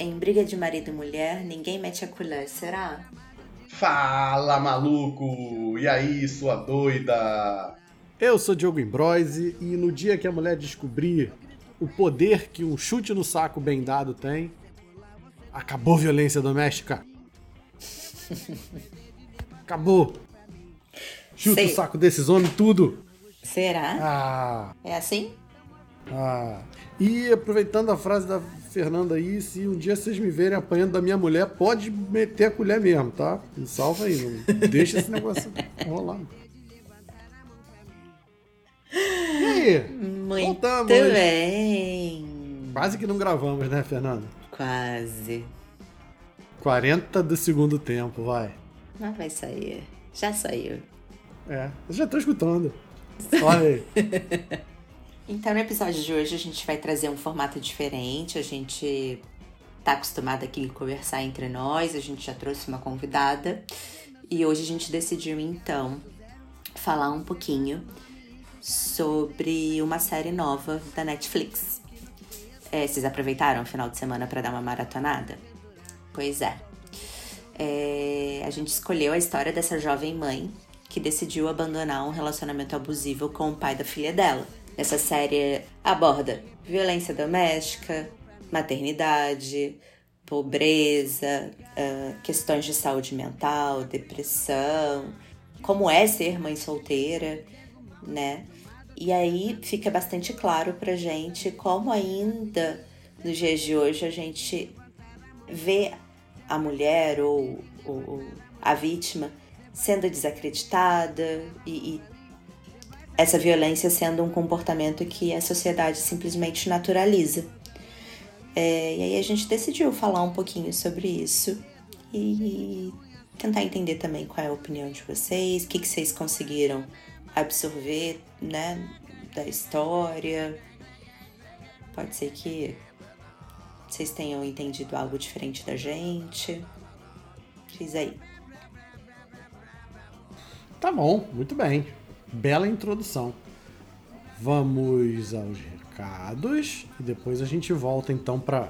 em briga de marido e mulher, ninguém mete a colher, será? Fala, maluco! E aí, sua doida? Eu sou Diogo Imbroise e no dia que a mulher descobrir o poder que um chute no saco bem dado tem, acabou a violência doméstica. Acabou. Chuta Sei. o saco desses homens tudo. Será? Ah, É assim? ah. E aproveitando a frase da Fernanda aí, se um dia vocês me verem apanhando da minha mulher, pode meter a colher mesmo, tá? Me salva aí, não deixa esse negócio rolar. E aí? Muito Voltamos. bem. Quase que não gravamos, né, Fernanda? Quase. 40 do segundo tempo, vai. Mas vai sair. Já saiu. É, eu já tô escutando. Olha aí. Então, no episódio de hoje, a gente vai trazer um formato diferente. A gente tá acostumado aqui a conversar entre nós, a gente já trouxe uma convidada. E hoje a gente decidiu, então, falar um pouquinho sobre uma série nova da Netflix. É, vocês aproveitaram o final de semana para dar uma maratonada? Pois é. É, a gente escolheu a história dessa jovem mãe que decidiu abandonar um relacionamento abusivo com o pai da filha dela. Essa série aborda violência doméstica, maternidade, pobreza, ah, questões de saúde mental, depressão, como é ser mãe solteira, né? E aí fica bastante claro pra gente como ainda nos dias de hoje a gente vê a mulher ou, ou- ou a vítima sendo desacreditada e, e essa violência sendo um comportamento que a sociedade simplesmente naturaliza. É, e aí a gente decidiu falar um pouquinho sobre isso e tentar entender também qual é a opinião de vocês, o que, que vocês conseguiram absorver, né, da história. Pode ser que vocês tenham entendido algo diferente da gente. Diz aí. Tá bom, muito bem. Bela introdução. Vamos aos recados e depois a gente volta então para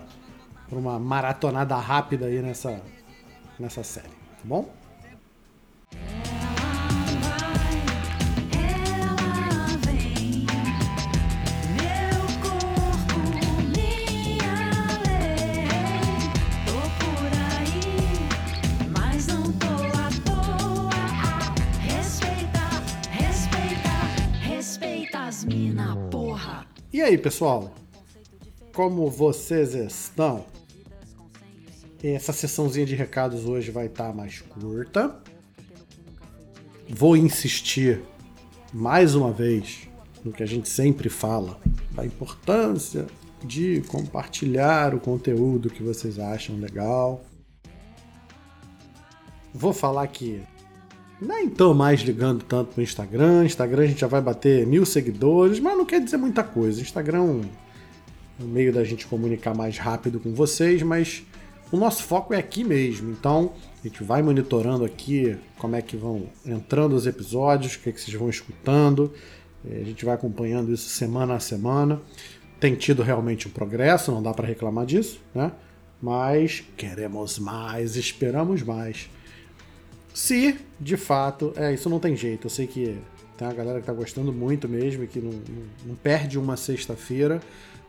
uma maratonada rápida aí nessa, nessa série, tá bom? E aí, pessoal? Como vocês estão? Essa sessãozinha de recados hoje vai estar mais curta. Vou insistir mais uma vez no que a gente sempre fala, da importância de compartilhar o conteúdo que vocês acham legal. Vou falar que nem tô mais ligando tanto pro Instagram. Instagram a gente já vai bater mil seguidores, mas não quer dizer muita coisa. Instagram é um meio da gente comunicar mais rápido com vocês, mas o nosso foco é aqui mesmo. Então a gente vai monitorando aqui como é que vão entrando os episódios, o que, é que vocês vão escutando. Eh, A gente vai acompanhando isso semana a semana. Tem tido realmente um progresso, não dá para reclamar disso, né? Mas queremos mais, esperamos mais. Se, de fato, é, isso não tem jeito. Eu sei que tem uma galera que tá gostando muito mesmo e que não, não- não perde uma sexta-feira.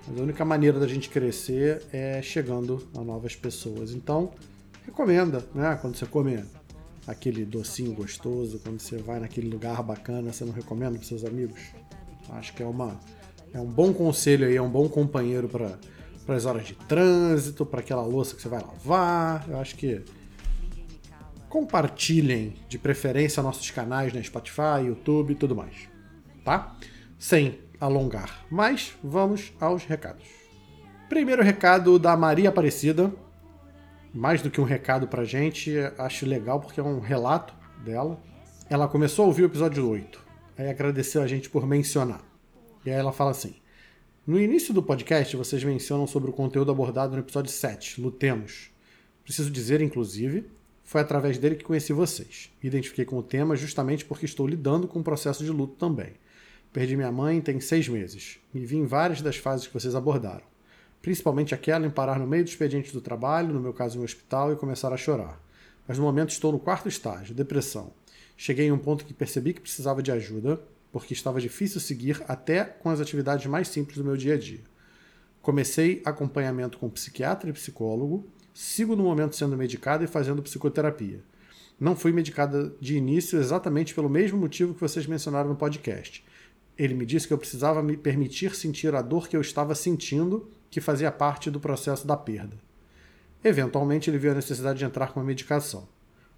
Mas a única maneira da gente crescer é chegando a novas pessoas. Então, recomenda, né? Quando você come aquele docinho gostoso, quando você vai naquele lugar bacana, você não recomenda para seus amigos? Acho que é uma é um bom conselho aí, é um bom companheiro para as horas de trânsito, para aquela louça que você vai lavar. Eu acho que compartilhem de preferência nossos canais na Spotify, YouTube e tudo mais, tá? Sem alongar, mas vamos aos recados. Primeiro recado da Maria Aparecida. mais do que um recado pra gente, acho legal porque é um relato dela. Ela começou a ouvir o episódio 8, aí agradeceu a gente por mencionar. E aí ela fala assim: No início do podcast, vocês mencionam sobre o conteúdo abordado no episódio 7, Lutemos. Preciso dizer, inclusive, foi através dele que conheci vocês. Me identifiquei com o tema justamente porque estou lidando com o processo de luto também. Perdi minha mãe tem seis meses. Me vi em várias das fases que vocês abordaram. Principalmente aquela em parar no meio do expediente do trabalho, no meu caso em um hospital, e começar a chorar. Mas no momento estou no quarto estágio, depressão. Cheguei em um ponto que percebi que precisava de ajuda, porque estava difícil seguir até com as atividades mais simples do meu dia a dia. Comecei acompanhamento com psiquiatra e psicólogo, sigo no momento sendo medicada e fazendo psicoterapia. Não fui medicada de início exatamente pelo mesmo motivo que vocês mencionaram no podcast. Ele me disse que eu precisava me permitir sentir a dor que eu estava sentindo, que fazia parte do processo da perda. Eventualmente, ele viu a necessidade de entrar com a medicação.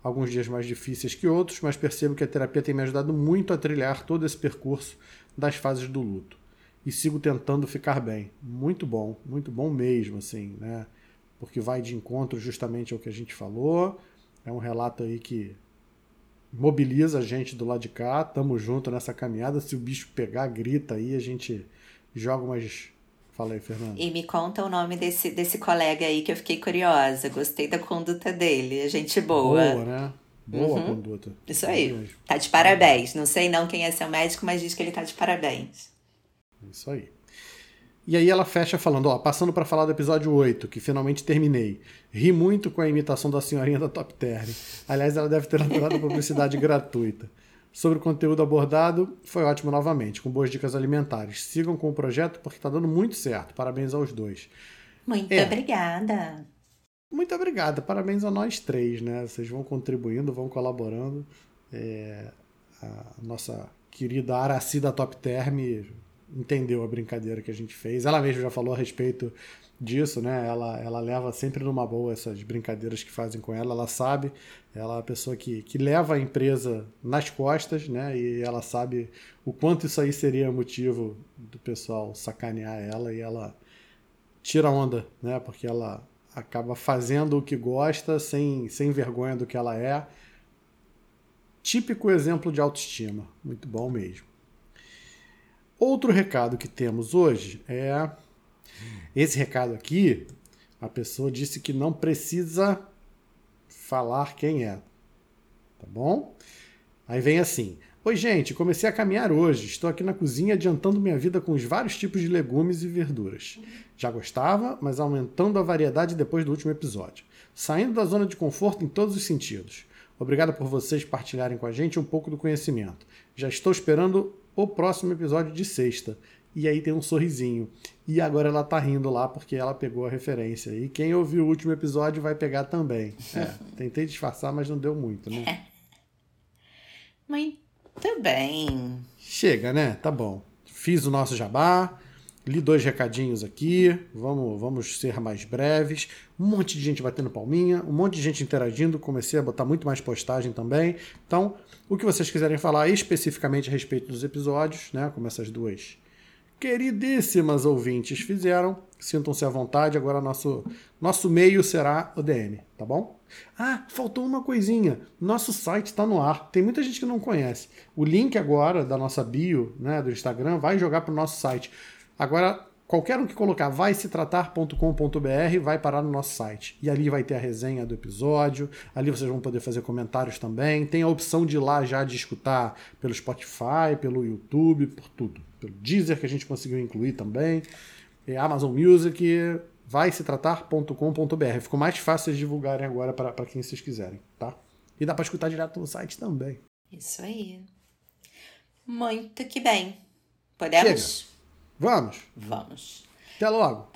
Alguns dias mais difíceis que outros, mas percebo que a terapia tem me ajudado muito a trilhar todo esse percurso das fases do luto. E sigo tentando ficar bem. Muito bom, muito bom mesmo, assim, né? Porque vai de encontro justamente ao que a gente falou. É um relato aí que mobiliza a gente do lado de cá. Tamo junto nessa caminhada. Se o bicho pegar, grita aí, a gente joga umas. Fala aí, Fernando. E me conta o nome desse, desse colega aí que eu fiquei curiosa. Gostei da conduta dele. É gente boa. Boa, né? Boa Uhum. conduta. Isso aí. Tá de parabéns. Não sei não quem é seu médico, mas diz que ele tá de parabéns. Isso aí. E aí ela fecha falando, ó, passando para falar do episódio 8, que finalmente terminei. Ri muito com a imitação da senhorinha da Top Term. Aliás, ela deve ter adorado a publicidade gratuita. Sobre o conteúdo abordado, foi ótimo novamente, com boas dicas alimentares. Sigam com o projeto porque tá dando muito certo. Parabéns aos dois. Muito É. obrigada. Muito obrigada, parabéns a nós três, né? Vocês vão contribuindo, vão colaborando. É, a nossa querida Araci da Top Term entendeu a brincadeira que a gente fez. Ela mesma já falou a respeito disso, né? Ela, ela leva sempre numa boa essas brincadeiras que fazem com ela. Ela sabe, ela é a pessoa que, que leva a empresa nas costas, né? E ela sabe o quanto isso aí seria motivo do pessoal sacanear ela e ela tira onda, né? Porque ela acaba fazendo o que gosta sem, sem vergonha do que ela é. Típico exemplo de autoestima. Muito bom mesmo. Outro recado que temos hoje é. Esse recado aqui, a pessoa disse que não precisa falar quem é. Tá bom? Aí vem assim: Oi, gente, comecei a caminhar hoje. Estou aqui na cozinha adiantando minha vida com os vários tipos de legumes e verduras. Já gostava, mas aumentando a variedade depois do último episódio. Saindo da zona de conforto em todos os sentidos. Obrigado por vocês partilharem com a gente um pouco do conhecimento. Já estou esperando o próximo episódio de sexta. E aí tem um sorrisinho. E agora ela tá rindo lá porque ela pegou a referência. E quem ouviu o último episódio vai pegar também. É, tentei disfarçar, mas não deu muito, né? Muito bem. Chega, né? Tá bom. Fiz o nosso jabá, li dois recadinhos aqui, vamos, vamos ser mais breves. Um monte de gente batendo palminha, um monte de gente interagindo, comecei a botar muito mais postagem também. Então, o que vocês quiserem falar especificamente a respeito dos episódios, né? Como essas duas queridíssimas ouvintes fizeram, sintam-se à vontade. Agora nosso, nosso meio será o DM, tá bom? Ah, faltou uma coisinha. Nosso site está no ar. Tem muita gente que não conhece. O link agora da nossa bio, né, do Instagram, vai jogar para o nosso site. Agora, qualquer um que colocar vai se tratar.com.br vai parar no nosso site. E ali vai ter a resenha do episódio. Ali vocês vão poder fazer comentários também. Tem a opção de ir lá já de escutar pelo Spotify, pelo YouTube, por tudo. Pelo Deezer que a gente conseguiu incluir também. É Amazon Music, vai se tratar.com.br. Ficou mais fácil de divulgarem agora para quem vocês quiserem, tá? E dá para escutar direto no site também. Isso aí. Muito que bem. Podemos? Vamos, Vamos. até logo.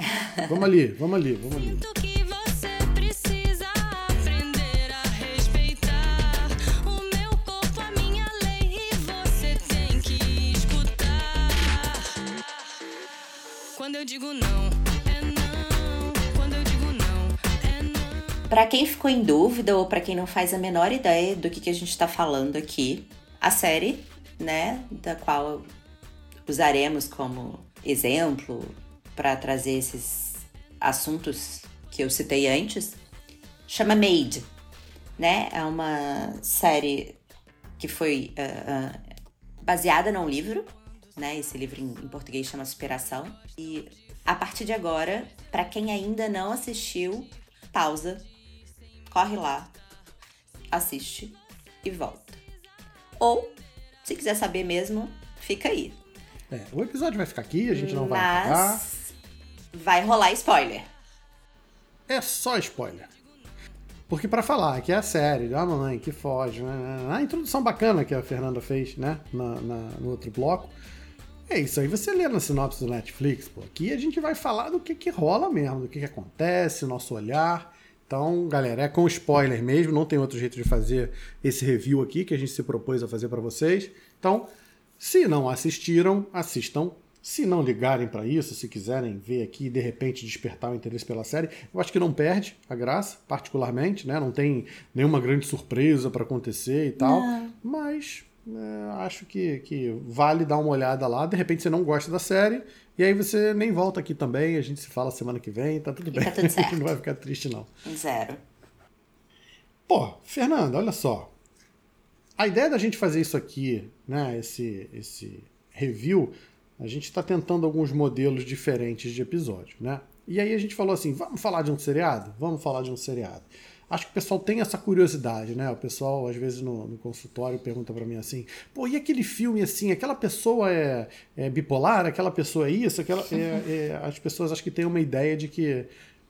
Vamos ali, vamos ali, vamos ali. Sinto que você precisa aprender a respeitar o meu corpo, a minha lei e você tem que escutar. Quando eu digo não, é não. Quando eu digo não, é não. Para quem ficou em dúvida ou para quem não faz a menor ideia do que, que a gente está falando aqui, a série, né, da qual usaremos como exemplo para trazer esses assuntos que eu citei antes, chama Made, né? É uma série que foi ah, ah, baseada num livro, né? Esse livro em, em português chama Superação. E a partir de agora, pra quem ainda não assistiu, pausa, corre lá, assiste e volta. Ou, se quiser saber mesmo, fica aí. É, o episódio vai ficar aqui, a gente não vai. Mas vai rolar spoiler. É só spoiler. Porque pra falar que é a série, a mamãe que foge, né, a introdução bacana que a Fernanda fez, né, na, na- no outro bloco, é isso aí, você lê na sinopse do Netflix, pô. Aqui a gente vai falar do que que rola mesmo, do que que acontece, nosso olhar. Então, galera, é com spoiler mesmo, não tem outro jeito de fazer esse review aqui que a gente se propôs a fazer pra vocês. Então, se não assistiram, assistam. Se não ligarem pra isso, se quiserem ver aqui e de repente despertar o interesse pela série, eu acho que não perde a graça, particularmente, né? Não tem nenhuma grande surpresa pra acontecer e tal. Mas é, acho que, que vale dar uma olhada lá. De repente você não gosta da série, e aí você nem volta aqui também. A gente se fala semana que vem, tá tudo E bem. tá tudo certo. não vai ficar triste, não. Zero. Pô, Fernanda, olha só. A ideia da gente fazer isso aqui, né, esse, esse review, a gente está tentando alguns modelos diferentes de episódio, né? E aí a gente falou assim, vamos falar de um seriado? Vamos falar de um seriado. Acho que o pessoal tem essa curiosidade, né? O pessoal, às vezes, no, no consultório pergunta para mim assim, pô, e aquele filme assim, aquela pessoa é, é bipolar, aquela pessoa é isso, aquela... é- é- as pessoas acho que têm uma ideia de que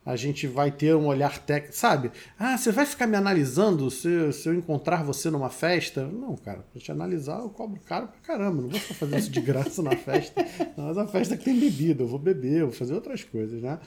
a gente vai ter um olhar técnico, sabe? Ah, você vai ficar me analisando se, se eu encontrar você numa festa? Não, cara, pra te analisar eu cobro caro pra caramba, não vou ficar fazendo isso de graça na festa. Mas a festa que tem bebida, eu vou beber, eu vou fazer outras coisas, né?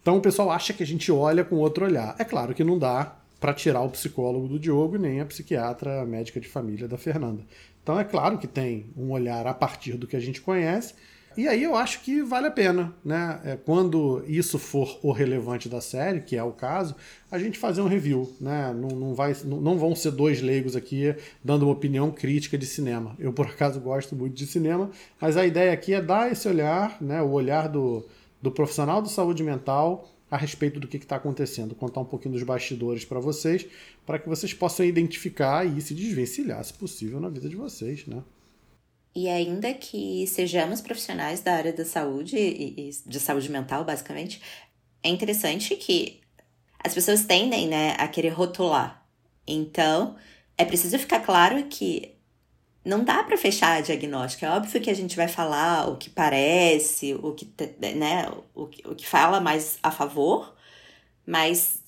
Então o pessoal acha que a gente olha com outro olhar. É claro que não dá pra tirar o psicólogo do Diogo nem a psiquiatra, a médica de família da Fernanda. Então é claro que tem um olhar a partir do que a gente conhece, e aí eu acho que vale a pena, né? É, quando isso for o relevante da série, que é o caso, a gente fazer um review, né? Não, não, vai, não, não vão ser dois leigos aqui dando uma opinião crítica de cinema. Eu, por acaso, gosto muito de cinema, mas a ideia aqui é dar esse olhar, né? O olhar do, do profissional de saúde mental a respeito do que está acontecendo, contar um pouquinho dos bastidores para vocês, para que vocês possam identificar e se desvencilhar, se possível, na vida de vocês, né? E ainda que sejamos profissionais da área da saúde e, e de saúde mental, basicamente, é interessante que as pessoas tendem, né, a querer rotular. Então, é preciso ficar claro que não dá para fechar diagnóstico. É óbvio que a gente vai falar o que parece, o que, né, o, o que fala mais a favor, mas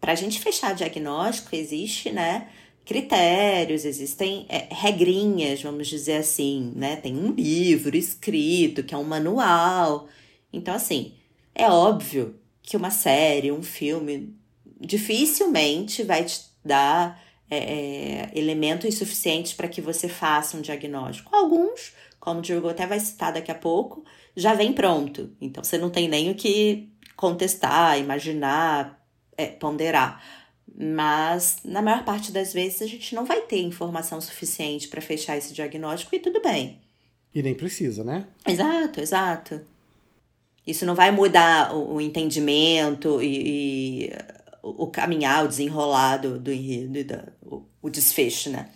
para a gente fechar diagnóstico existe, né, critérios, existem é, regrinhas, vamos dizer assim, né? Tem um livro escrito que é um manual. Então, assim, é óbvio que uma série, um filme, dificilmente vai te dar é, é, elementos suficientes para que você faça um diagnóstico. Alguns, como o Diogo até vai citar daqui a pouco, já vem pronto. Então, você não tem nem o que contestar, imaginar, é, ponderar. Mas, na maior parte das vezes, a gente não vai ter informação suficiente para fechar esse diagnóstico e tudo bem. E nem precisa, né? Exato, exato. Isso não vai mudar o, o entendimento e, e o, o caminhar, o desenrolar do, do enredo e da, o, o desfecho, né?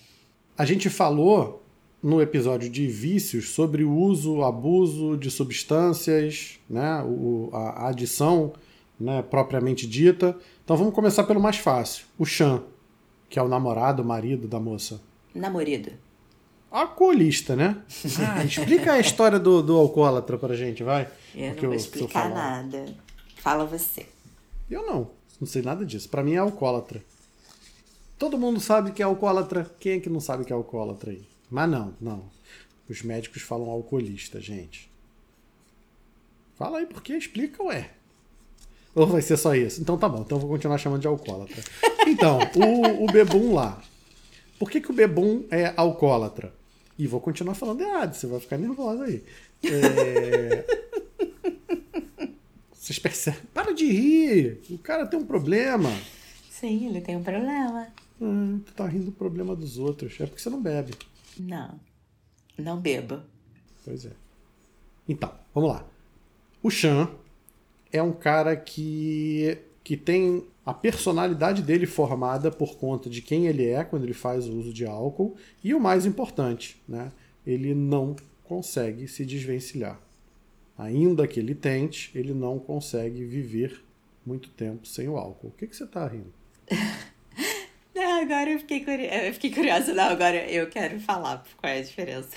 A gente falou no episódio de vícios sobre o uso, o abuso de substâncias, né? O, a, a adição né, propriamente dita. Então vamos começar pelo mais fácil. O Chan, que é o namorado, o marido da moça. Namorido. Alcoolista, né? Ah, explica a história do, do alcoólatra pra gente, vai. Eu Porque não vou eu explicar nada. Fala você. Eu não. Não sei nada disso. Pra mim é alcoólatra. Todo mundo sabe que é alcoólatra. Quem é que não sabe que é alcoólatra aí? Mas não, não. Os médicos falam alcoolista, gente. Fala aí porque explica, ué. Ou vai ser só isso? Então tá bom, então eu vou continuar chamando de alcoólatra. Então, o, o Bebum lá. Por que, que o Bebum é alcoólatra? E vou continuar falando errado, você vai ficar nervosa aí. É... Vocês percebem? Para de rir! O cara tem um problema. Sim, ele tem um problema. Ah, tu tá rindo do problema dos outros. É porque você não bebe. Não. Não beba. Pois é. Então, vamos lá. O Chan, é um cara que, que tem a personalidade dele formada por conta de quem ele é quando ele faz o uso de álcool e o mais importante, né? Ele não consegue se desvencilhar. Ainda que ele tente, ele não consegue viver muito tempo sem o álcool. O que, que você tá rindo? Não, agora eu fiquei, curi... eu fiquei curiosa. Não, agora eu quero falar qual é a diferença.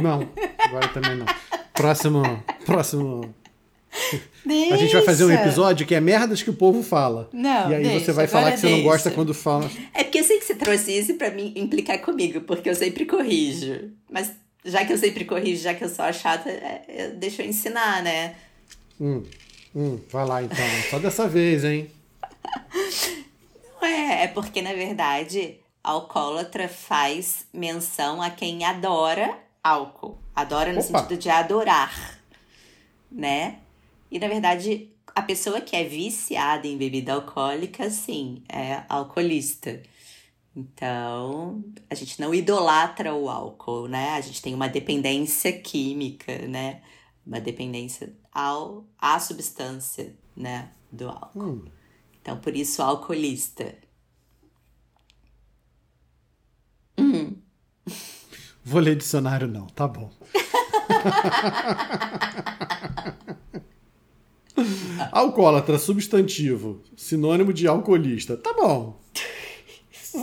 Não, agora também não. Próximo, próximo. A gente vai fazer um Deixa. episódio que é merdas que o povo fala. Não, e aí deixa, você vai falar agora que você não gosta deixa. quando fala. É porque eu sei que você trouxe isso pra mim implicar comigo, porque eu sempre corrijo. Mas já que eu sempre corrijo, já que eu sou a chata, é, é, deixa eu ensinar, né? Hum, hum, vai lá então. Só dessa vez, hein? Não é, é porque, na verdade, alcoólatra faz menção a quem adora álcool. Adora no Opa. sentido de adorar, né? E, na verdade, a pessoa que é viciada em bebida alcoólica, sim, é alcoolista. Então, a gente não idolatra o álcool, né? A gente tem uma dependência química, né? Uma dependência ao, à substância, né? Do álcool. Hum. Então, por isso, alcoolista. Vou ler dicionário, não, tá bom. Alcoólatra, substantivo, sinônimo de alcoolista. Tá bom.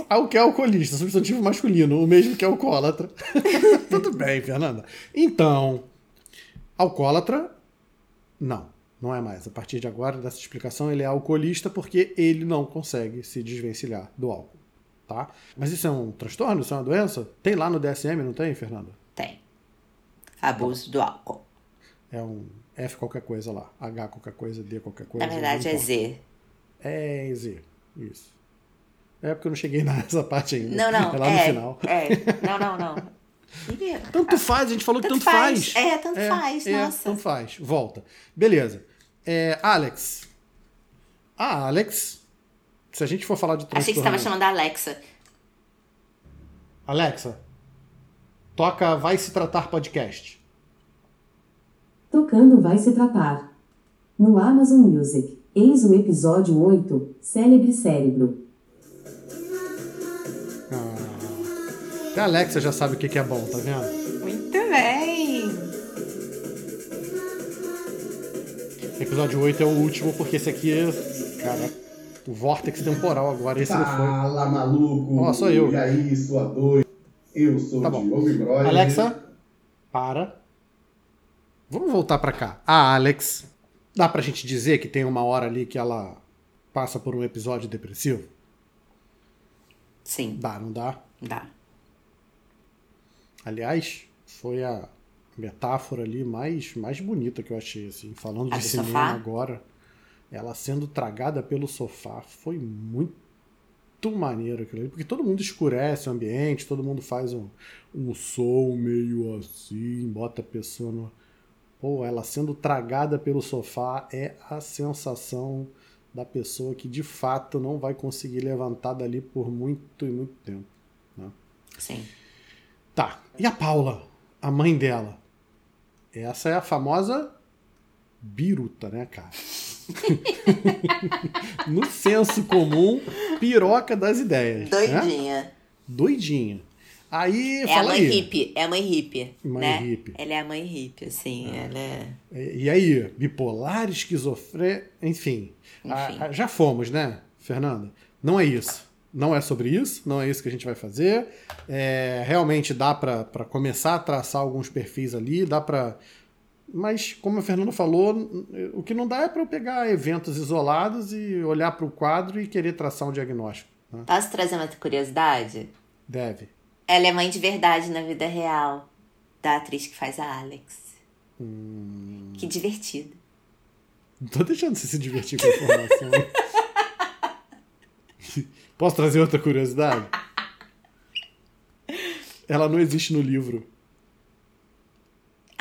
O que é alcoolista? Substantivo masculino, o mesmo que alcoólatra. Tudo bem, Fernanda. Então, alcoólatra, não, não é mais. A partir de agora, dessa explicação, ele é alcoolista porque ele não consegue se desvencilhar do álcool. Tá? Mas isso é um transtorno? Isso é uma doença? Tem lá no DSM, não tem, Fernanda? Tem. Abuso do álcool. É um F qualquer coisa lá. H qualquer coisa, D qualquer coisa. Na verdade, é. Z. É Z. Isso. É porque eu não cheguei nessa parte ainda. Não, não. É lá é, no final. É. Não, não, não. Tanto faz, a gente falou que Tanto tanto faz. faz. É, tanto faz, é, nossa. Tanto faz. Volta. Beleza. É, Alex. A Alex, se a gente for falar de Achei que você transtorno... estava chamando a Alexa. Alexa, toca Vai Se Tratar Podcast. Tocando vai se tratar. No Amazon Music, eis o episódio 8, Célebre Cérebro. Até a Alexa já sabe o que que é bom, tá vendo? Muito bem. Episódio 8 é o último, porque esse aqui é, cara, o vórtex temporal agora. Esse não foi. Fala, maluco! Ó, sou eu. E aí, sua doida? Eu sou Tá o. Diogo. Alexa, para. Vamos voltar pra cá. A Alex, dá pra gente dizer que tem uma hora ali que ela passa por um episódio depressivo? Sim, Dá, não dá? dá. Aliás, foi a metáfora ali mais, mais bonita que eu achei, assim, falando A de cinema sofá? agora. Ela sendo tragada pelo sofá foi muito maneiro aquilo ali, porque todo mundo escurece o ambiente, todo mundo faz um, um som meio assim, bota a pessoa no. Pô, ela sendo tragada pelo sofá é a sensação da pessoa que de fato não vai conseguir levantar dali por muito e muito tempo. Né? Sim. Tá. E a Paula, a mãe dela? Essa é a famosa biruta, né, cara? no senso comum, piroca das ideias. Né? Doidinha. Aí, É a fala mãe aí. hippie. É a mãe hippie. Mãe né? hippie. Ela é a mãe hippie, assim. Ela é. E aí, bipolar, esquizofrênico, enfim. A- Enfim. a- já fomos, né, Fernanda? Não é isso. Não é sobre isso, não é isso que a gente vai fazer. É, realmente dá pra começar a traçar alguns perfis ali, dá pra. Mas, como a Fernanda falou, o que não dá é pra eu pegar eventos isolados e olhar pro quadro e querer traçar um diagnóstico. né? Posso trazer uma curiosidade? Deve. Ela é mãe de verdade na vida real. Da atriz que faz a Alex. Hum. Que divertido. Não tô deixando você se divertir com a informação. Posso trazer outra curiosidade? Ela não existe no livro.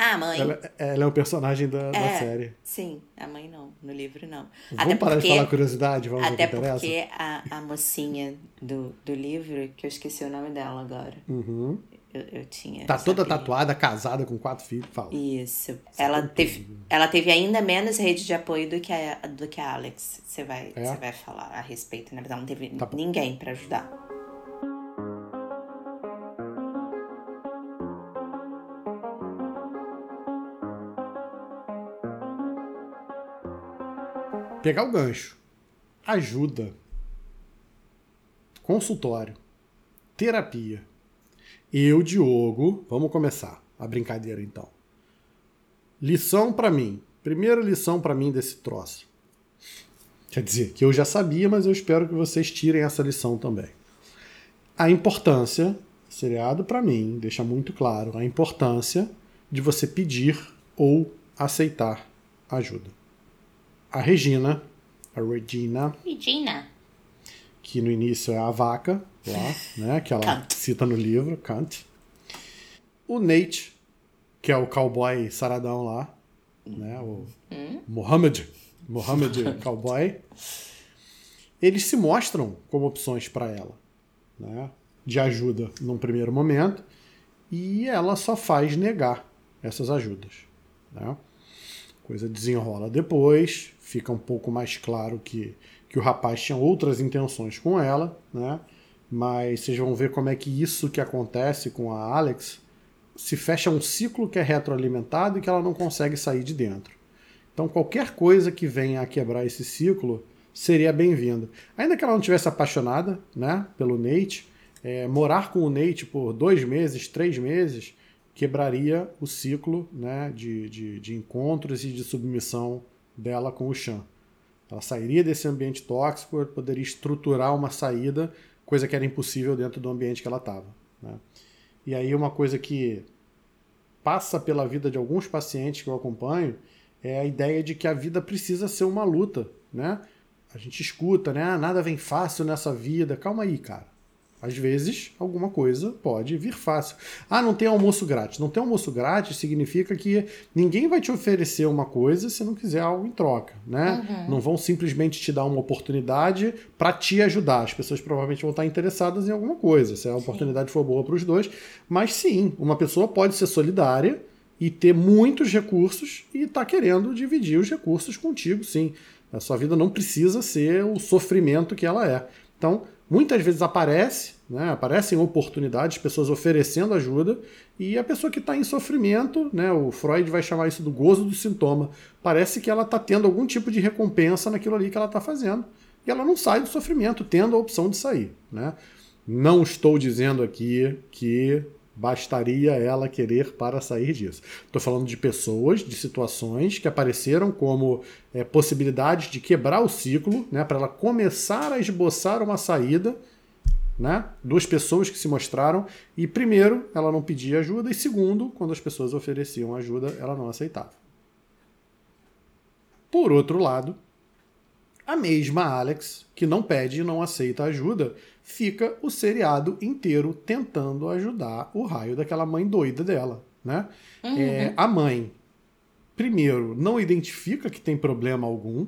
Ah, mãe. Ela, ela é um personagem da, da É, série. Sim, a mãe não. No livro não. Vamos parar de falar curiosidade, vamos Até porque a, a mocinha do, do livro, que eu esqueci o nome dela agora, Uhum. Eu, eu tinha. Tá toda tatuada, casada com quatro filhos. Fala. Isso. Ela teve, ela teve ainda menos rede de apoio do que a, do que a Alex. Você vai, É? vai falar a respeito, né? Mas ela não teve Tá ninguém pra ajudar. Pegar o gancho. Ajuda. Consultório. Terapia. Eu, Diogo, vamos começar a brincadeira então. Lição pra mim. Primeira lição pra mim desse troço. Quer dizer, que eu já sabia, mas eu espero que vocês tirem essa lição também. A importância, seriado pra mim, deixa muito claro a importância de você pedir ou aceitar ajuda a Regina, a Regina, Regina. que no início é a vaca, lá, né, que ela Kant. cita no livro, Kant. O Nate, que é o cowboy saradão lá, né, o Mohammed, Mohammed cowboy. Eles se mostram como opções para ela, né, de ajuda num primeiro momento, e ela só faz negar essas ajudas, né? coisa desenrola depois, fica um pouco mais claro que, que o rapaz tinha outras intenções com ela, né? Mas vocês vão ver como é que isso que acontece com a Alex se fecha um ciclo que é retroalimentado e que ela não consegue sair de dentro. Então qualquer coisa que venha a quebrar esse ciclo seria bem-vinda. Ainda que ela não tivesse apaixonada, né, pelo Nate, é, morar com o Nate por dois meses, três meses, quebraria o ciclo né, de, de, de encontros e de submissão dela com o Chan. Ela sairia desse ambiente tóxico, poderia estruturar uma saída, coisa que era impossível dentro do ambiente que ela estava. Né? E aí uma coisa que passa pela vida de alguns pacientes que eu acompanho é a ideia de que a vida precisa ser uma luta, né? A gente escuta, né? Ah, nada vem fácil nessa vida. Calma aí, cara. Às vezes, alguma coisa pode vir fácil. Ah, não tem almoço grátis. Não tem almoço grátis significa que ninguém vai te oferecer uma coisa se não quiser algo em troca, né? Não vão simplesmente te dar uma oportunidade para te ajudar. As pessoas provavelmente vão estar interessadas em alguma coisa, se a oportunidade for boa para os dois. Mas sim, uma pessoa pode ser solidária e ter muitos recursos e estar querendo dividir os recursos contigo, sim. A sua vida não precisa ser o sofrimento que ela é. Então, muitas vezes aparece, né, aparecem oportunidades, pessoas oferecendo ajuda, e a pessoa que está em sofrimento, né, o Freud vai chamar isso do gozo do sintoma, parece que ela está tendo algum tipo de recompensa naquilo ali que ela está fazendo, e ela não sai do sofrimento, tendo a opção de sair. Né? Não estou dizendo aqui que bastaria ela querer para sair disso. Estou falando de pessoas, de situações que apareceram como é, possibilidades de quebrar o ciclo, né, para ela começar a esboçar uma saída. Né? Duas pessoas que se mostraram, e primeiro, ela não pedia ajuda, e segundo, quando as pessoas ofereciam ajuda, ela não aceitava. Por outro lado, a mesma Alex, que não pede e não aceita ajuda, fica o seriado inteiro tentando ajudar o raio daquela mãe doida dela, né? É, a mãe, primeiro, não identifica que tem problema algum,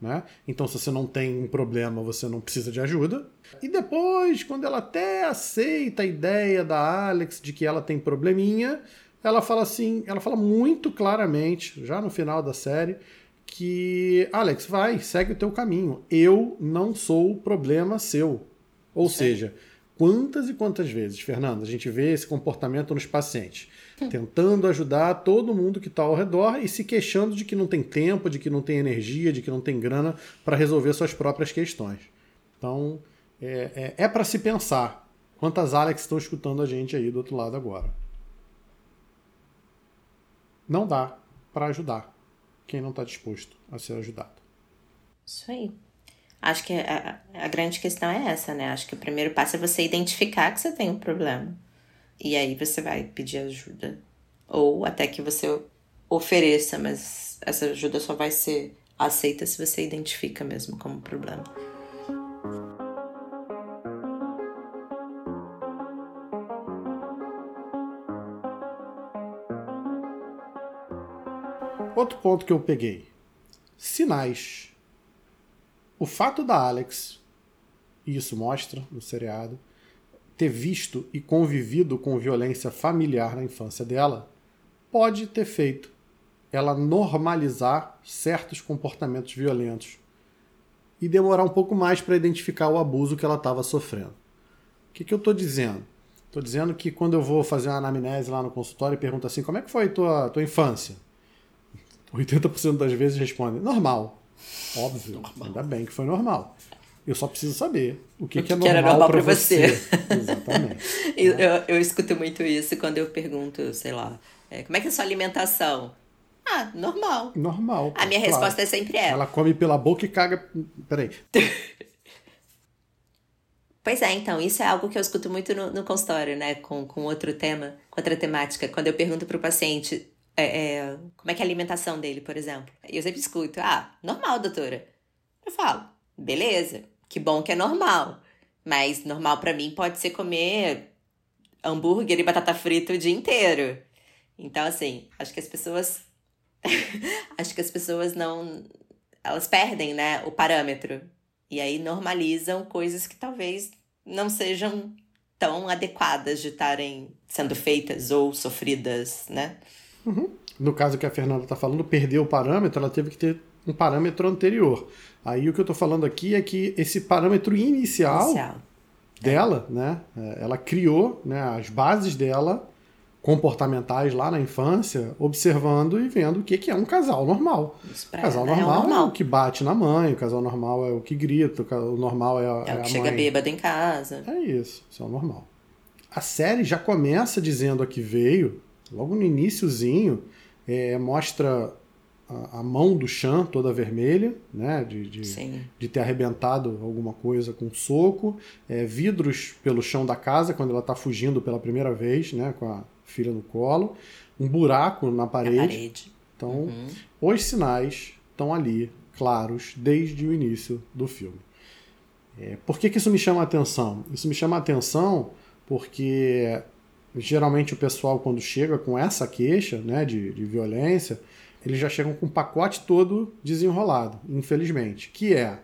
né? Então, se você não tem um problema, você não precisa de ajuda. E depois, quando ela até aceita a ideia da Alex de que ela tem probleminha, ela fala assim, ela fala muito claramente, já no final da série, que Alex, vai, segue o teu caminho. Eu não sou o problema seu. Ou seja, quantas e quantas vezes, Fernando, a gente vê esse comportamento nos pacientes, tentando ajudar todo mundo que está ao redor e se queixando de que não tem tempo, de que não tem energia, de que não tem grana para resolver suas próprias questões. Então, é, é, é para se pensar quantas Alex estão escutando a gente aí do outro lado agora. Não dá para ajudar quem não está disposto a ser ajudado. Isso aí. Acho que a, a grande questão é essa, né? Acho que o primeiro passo é você identificar que você tem um problema. E aí você vai pedir ajuda. Ou até que você ofereça, mas essa ajuda só vai ser aceita se você identifica mesmo como problema. Outro ponto que eu peguei: sinais. O fato da Alex, e isso mostra no seriado, ter visto e convivido com violência familiar na infância dela pode ter feito ela normalizar certos comportamentos violentos e demorar um pouco mais para identificar o abuso que ela estava sofrendo. O que, que eu estou dizendo? Estou dizendo que quando eu vou fazer uma anamnese lá no consultório e pergunto assim, como é que foi a tua, tua infância? 80% das vezes respondem, normal. Óbvio, ainda bem que foi normal. Eu só preciso saber o que, O que é que era normal, normal para você. você. Exatamente. Eu, eu, eu escuto muito isso quando eu pergunto, sei lá, é, como é que é a sua alimentação? Ah, normal. Normal. A minha claro. resposta é sempre é. Ela come pela boca e caga. Peraí. Pois é, então, isso é algo que eu escuto muito no, no consultório, né? Com, com outro tema, com outra temática. Quando eu pergunto pro paciente é, é, como é que é a alimentação dele, por exemplo. Eu sempre escuto, ah, normal, doutora. Eu falo, beleza, que bom que é normal. Mas normal pra mim pode ser comer hambúrguer e batata frita o dia inteiro. Então, assim, acho que as pessoas. acho que as pessoas não. Elas perdem, né, o parâmetro. E aí normalizam coisas que talvez não sejam tão adequadas de estarem sendo feitas ou sofridas, né? No caso que a Fernanda está falando, perdeu o parâmetro, ela teve que ter um parâmetro anterior. Aí o que eu estou falando aqui é que esse parâmetro inicial, Inicial. dela, né? é, Ela criou né, as bases dela comportamentais lá na infância, observando e vendo o que, que é um casal normal. Pra casal ela é o normal é, normal. o que bate na mãe, o casal normal é o que grita, o normal é, a- É o a que chega mãe. bêbado em casa. É isso, isso é o normal. A série já começa dizendo a que veio, logo no iniciozinho, é, mostra a, a mão do Chan toda vermelha, né? De, de, de ter arrebentado alguma coisa com um soco, é, vidros pelo chão da casa quando ela está fugindo pela primeira vez, né? Com a filha no colo, um buraco na Na parede. parede. Então, Uhum. os sinais estão ali, claros, desde o início do filme. É, por que, que isso me chama a atenção? Isso me chama a atenção porque geralmente o pessoal, quando chega com essa queixa né, de, de violência, eles já chegam com o pacote todo desenrolado, infelizmente. Que é,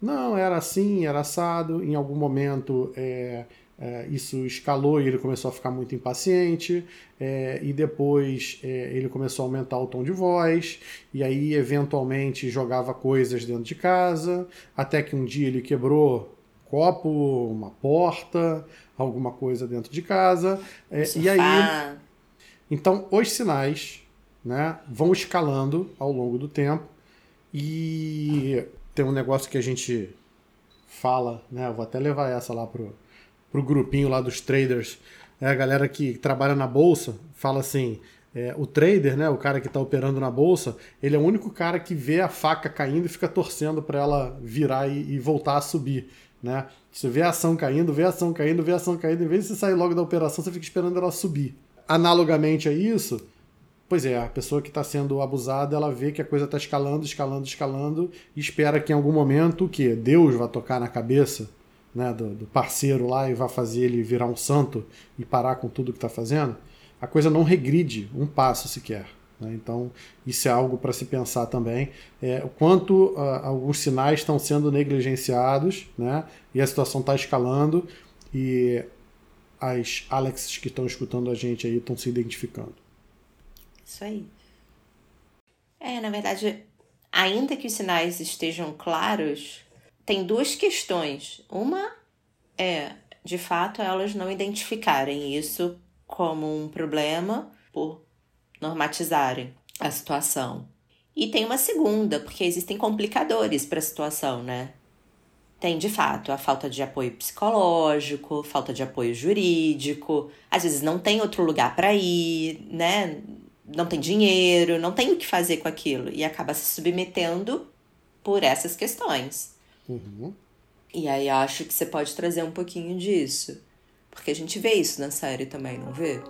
não, era assim, era assado, em algum momento é, é, isso escalou e ele começou a ficar muito impaciente, é, e depois é, ele começou a aumentar o tom de voz, e aí eventualmente jogava coisas dentro de casa, até que um dia ele quebrou copo, uma porta, alguma coisa dentro de casa, é, e aí então, os sinais né, vão escalando ao longo do tempo e tem um negócio que a gente fala, né, eu vou até levar essa lá pro, pro grupinho lá dos traders, né, a galera que trabalha na bolsa fala assim, é, o trader, né, o cara que está operando na bolsa, ele é o único cara que vê a faca caindo e fica torcendo para ela virar e, e voltar a subir, né? Você vê a ação caindo, vê a ação caindo, vê a ação caindo, em vez de você sair logo da operação, você fica esperando ela subir. Analogamente a isso, pois é, a pessoa que está sendo abusada, ela vê que a coisa está escalando, escalando, escalando, e espera que em algum momento o quê? Deus vai tocar na cabeça né, do, do parceiro lá e vai fazer ele virar um santo e parar com tudo que está fazendo. A coisa não regride um passo sequer. Né? Então, isso é algo para se pensar também. É, o quanto ah, alguns sinais estão sendo negligenciados, né? E a situação está escalando e as Alexes que estão escutando a gente aí estão se identificando. Isso aí. É, na verdade, ainda que os sinais estejam claros, tem duas questões. Uma é, de fato, elas não identificarem isso como um problema por normatizarem a situação. E tem uma segunda, porque existem complicadores para a situação, né? Tem, de fato, a falta de apoio psicológico, falta de apoio jurídico, às vezes não tem outro lugar para ir, né? Não tem dinheiro, não tem o que fazer com aquilo e acaba se submetendo por essas questões. Uhum. E aí acho que você pode trazer um pouquinho disso, porque a gente vê isso na série também, não vê?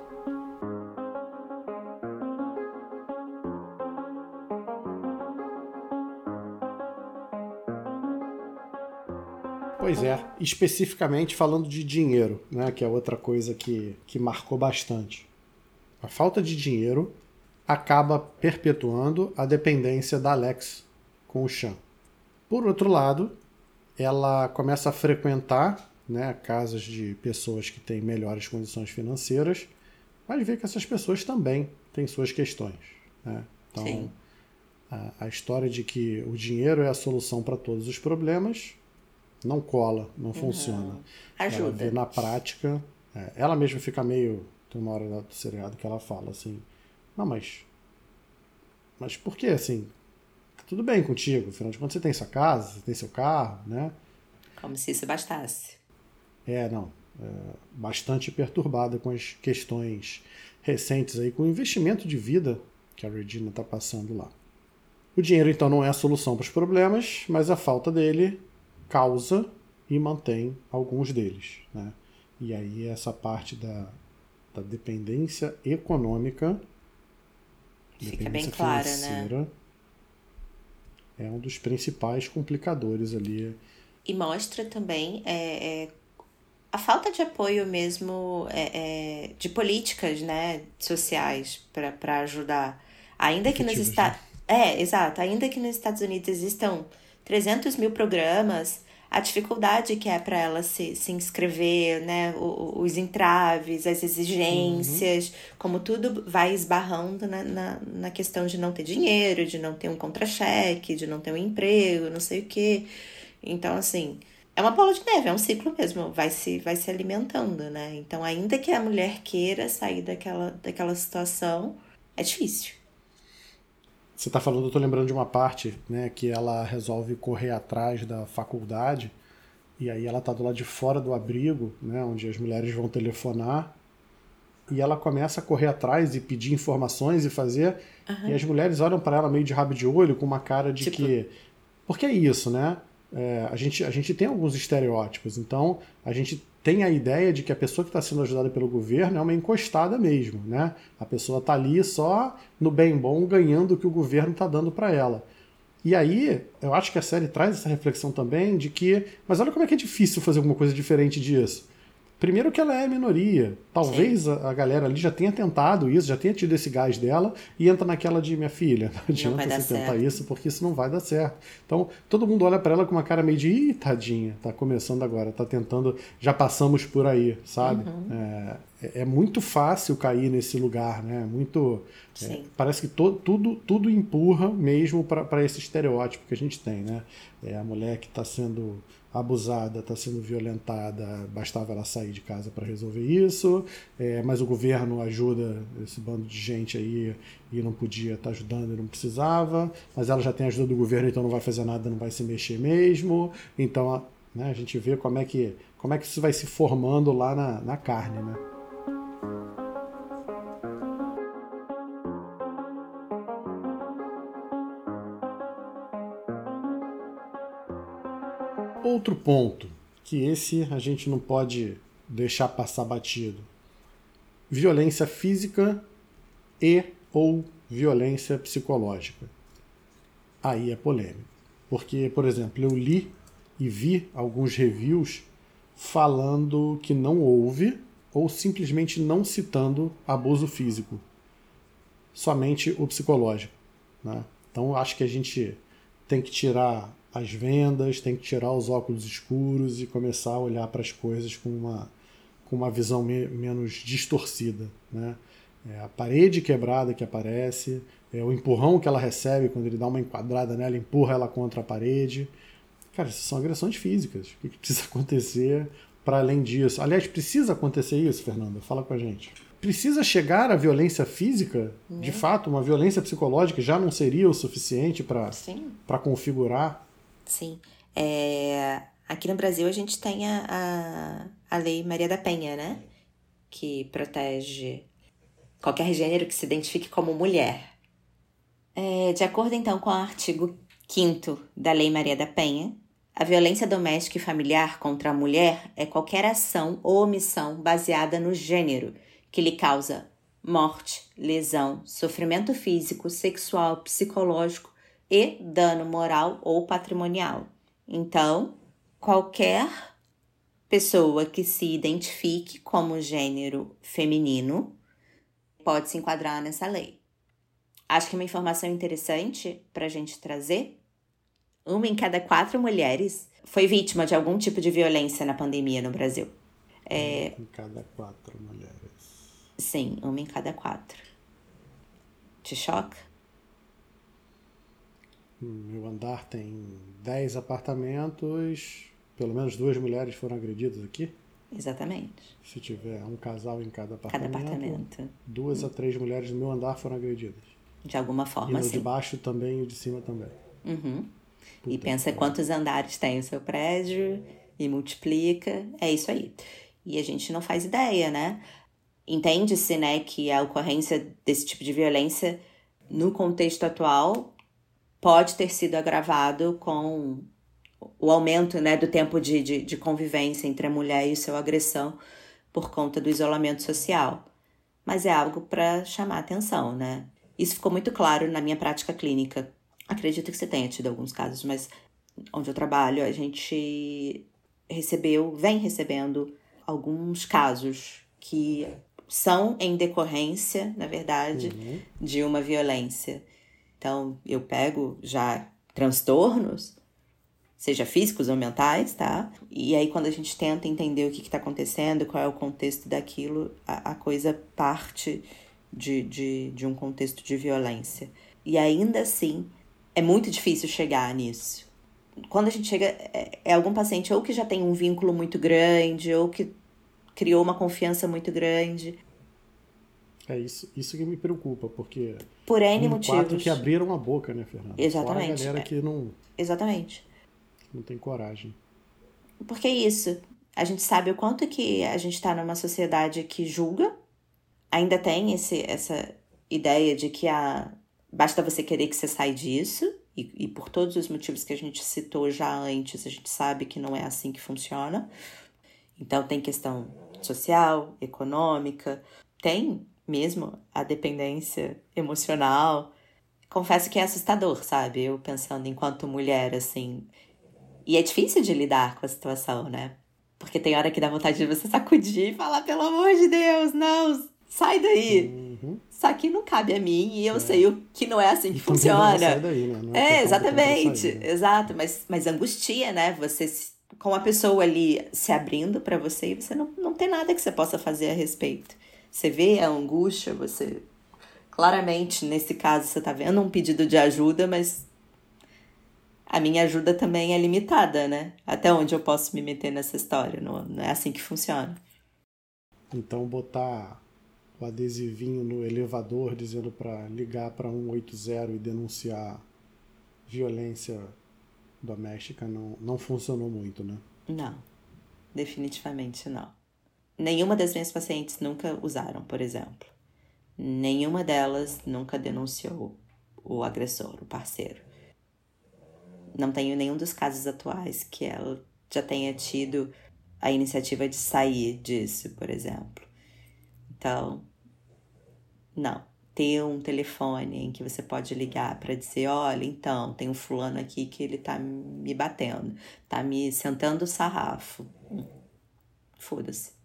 Pois é, especificamente falando de dinheiro, né, que é outra coisa que, que marcou bastante. A falta de dinheiro acaba perpetuando a dependência da Alex com o Chan. Por outro lado, ela começa a frequentar né, casas de pessoas que têm melhores condições financeiras, vai ver que essas pessoas também têm suas questões. Né? Então, a, a história de que o dinheiro é a solução para todos os problemas não cola, não funciona. Ela vê Ajuda. na prática, é, ela mesma fica meio. Tem uma hora do seriado que ela fala assim: Não, mas. Mas por que assim? Tá tudo bem contigo, afinal de contas você tem sua casa, você tem seu carro, né? Como se isso bastasse. É, não. É, bastante perturbada com as questões recentes aí, com o investimento de vida que a Regina está passando lá. O dinheiro, então, não é a solução para os problemas, mas a falta dele causa e mantém alguns deles. Né? E aí, essa parte da, da dependência econômica, Fica bem clara, né? é um dos principais complicadores ali E mostra também é, é, a falta de apoio mesmo é, é, de políticas né, sociais para ajudar. Ainda que nos Estados. É, exato. Ainda que nos Estados Unidos existam 300 mil programas, a dificuldade que é para ela se, se inscrever, né, o- os entraves, as exigências, como tudo vai esbarrando na, na, na questão de não ter dinheiro, de não ter um contra-cheque, de não ter um emprego, não sei o quê. Então, assim, é uma bola de neve, é um ciclo mesmo, vai se, vai se alimentando, né? Então, ainda que a mulher queira sair daquela, daquela situação, é difícil. Você está falando, eu tô lembrando de uma parte, né, que ela resolve correr atrás da faculdade e aí ela tá do lado de fora do abrigo, né, onde as mulheres vão telefonar e ela começa a correr atrás e pedir informações e fazer e as mulheres olham para ela meio de rabo de olho com uma cara de Tipo- que porque é isso, né? É, a, gente, a gente tem alguns estereótipos, então a gente tem a ideia de que a pessoa que está sendo ajudada pelo governo é uma encostada mesmo, né? A pessoa está ali só no bem bom ganhando o que o governo está dando para ela. E aí, eu acho que a série traz essa reflexão também de que, mas olha como é que é difícil fazer alguma coisa diferente disso. Primeiro que ela é minoria. Talvez a, a galera ali já tenha tentado isso, já tenha tido esse gás dela e entra naquela de minha filha. Não adianta dar você tentar certo. isso porque isso não vai dar certo. Então, todo mundo olha para ela com uma cara meio de, ih, tadinha, tá começando agora, tá tentando, já passamos por aí, sabe? É, é- é muito fácil cair nesse lugar, né? Muito. é, parece que to- tudo, tudo empurra mesmo para esse estereótipo que a gente tem, né? É a mulher que está sendo abusada, está sendo violentada, bastava ela sair de casa para resolver isso, é, mas o governo ajuda esse bando de gente aí e não podia estar ajudando e não precisava, mas ela já tem a ajuda do governo, então não vai fazer nada, não vai se mexer mesmo. Então a, né, a gente vê como é, que, como é que isso vai se formando lá na, na carne, né? Outro ponto, que esse a gente não pode deixar passar batido. Violência física e ou violência psicológica. Aí é polêmico. Porque, por exemplo, eu li e vi alguns reviews falando que não houve ou simplesmente não citando abuso físico, somente o psicológico. Né? Então acho que a gente tem que tirar as vendas, tem que tirar os óculos escuros e começar a olhar para as coisas com uma, com uma visão me- menos distorcida. Né? É a parede quebrada que aparece, é o empurrão que ela recebe quando ele dá uma enquadrada nela, empurra ela contra a parede. Cara, isso são agressões físicas. O que precisa acontecer para além disso? Aliás, precisa acontecer isso, Fernanda? Fala com a gente. Precisa chegar à violência física? De fato, uma violência psicológica já não seria o suficiente para configurar? Sim. É, aqui no Brasil a gente tem a, a, a Lei Maria da Penha, né? Que protege qualquer gênero que se identifique como mulher. É, de acordo então com o artigo 5 da Lei Maria da Penha, a violência doméstica e familiar contra a mulher é qualquer ação ou omissão baseada no gênero que lhe causa morte, lesão, sofrimento físico, sexual, psicológico e dano moral ou patrimonial. Então, qualquer pessoa que se identifique como gênero feminino pode se enquadrar nessa lei. Acho que uma informação interessante para a gente trazer: uma em cada quatro mulheres foi vítima de algum tipo de violência na pandemia no Brasil. É, Em cada quatro mulheres. sim, uma em cada quatro. Te choca? Meu andar tem 10 apartamentos, pelo menos duas mulheres foram agredidas aqui. Exatamente. Se tiver um casal em cada Cada apartamento, apartamento. duas a três mulheres do meu andar foram agredidas. De alguma E forma, no de sim. baixo também e o de cima também. Uhum. E pensa que quantos andares tem o seu prédio e multiplica. É isso aí. E a gente não faz ideia, né? Entende-se, né, que a ocorrência desse tipo de violência no contexto atual pode ter sido agravado com o aumento, né, do tempo de, de, de convivência entre a mulher e o seu agressão por conta do isolamento social. Mas é algo para chamar atenção, né? Isso ficou muito claro na minha prática clínica. Acredito que você tenha tido alguns casos, mas onde eu trabalho, a gente recebeu, vem recebendo alguns casos que são em decorrência, na verdade, de uma violência. Então, eu pego já transtornos, seja físicos ou mentais, tá? E aí, quando a gente tenta entender o que está acontecendo, qual é o contexto daquilo, a, a coisa parte de, de, de um contexto de violência. E ainda assim, é muito difícil chegar nisso. Quando a gente chega, é, é algum paciente ou que já tem um vínculo muito grande, ou que criou uma confiança muito grande, É isso, isso que me preocupa, porque por N um motivos. quatro que abriram a boca, né, Fernando? Exatamente. Fora a galera que não, Exatamente. não tem coragem. Porque é isso. A gente sabe o quanto que a gente está numa sociedade que julga. Ainda tem esse, essa ideia de que a, basta você querer que você sai disso. E, e por todos os motivos que a gente citou já antes, a gente sabe que não é assim que funciona. Então tem questão social, econômica, tem mesmo a dependência emocional. Confesso que é assustador, sabe? Eu pensando enquanto mulher, assim, e é difícil de lidar com a situação, né? Porque tem hora que dá vontade de você sacudir e falar, pelo amor de Deus, não, sai daí. Uhum. Isso aqui não cabe a mim e eu sei o que não é assim que funciona. sair daí, né? Não É, como exatamente. sair, né? Exato, mas, mas angustia, né? Você com a pessoa ali se abrindo pra você e você não, não tem nada que você possa fazer a respeito. Você vê a angústia, você claramente, nesse caso, você tá vendo um pedido de ajuda, mas a minha ajuda também é limitada, né? Até onde eu posso me meter nessa história? Não, não é assim que funciona. Então botar o adesivinho no elevador dizendo para ligar para 180 e denunciar violência doméstica não, não funcionou muito, né? Não, definitivamente não. Nenhuma das minhas pacientes nunca usaram, por exemplo. Nenhuma delas nunca denunciou o agressor, o parceiro. Não tenho nenhum dos casos atuais que ela já tenha tido a iniciativa de sair disso, por exemplo. Então, não. Ter um telefone em que você pode ligar para dizer: olha, então, tem um fulano aqui que ele tá me batendo, tá me sentando o sarrafo. Hum, Foda-se.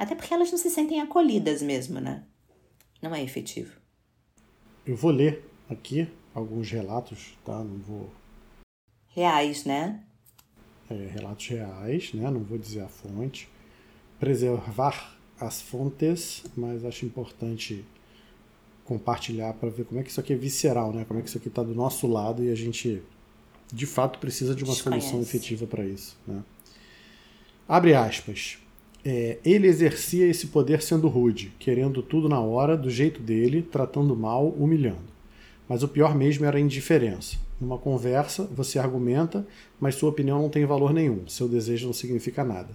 Até porque elas não se sentem acolhidas mesmo, né? Não é efetivo. Eu vou ler aqui alguns relatos, tá? Não vou Reais, né? é, relatos reais, né? Não vou dizer a fonte. Preservar as fontes, mas acho importante compartilhar para ver como é que isso aqui é visceral, né? Como é que isso aqui está do nosso lado e a gente de fato precisa de uma Desconhece. solução efetiva para isso, né? Abre aspas. É, ele exercia esse poder sendo rude, querendo tudo na hora, do jeito dele, tratando mal, humilhando. Mas o pior mesmo era a indiferença. Numa conversa, você argumenta, mas sua opinião não tem valor nenhum, seu desejo não significa nada.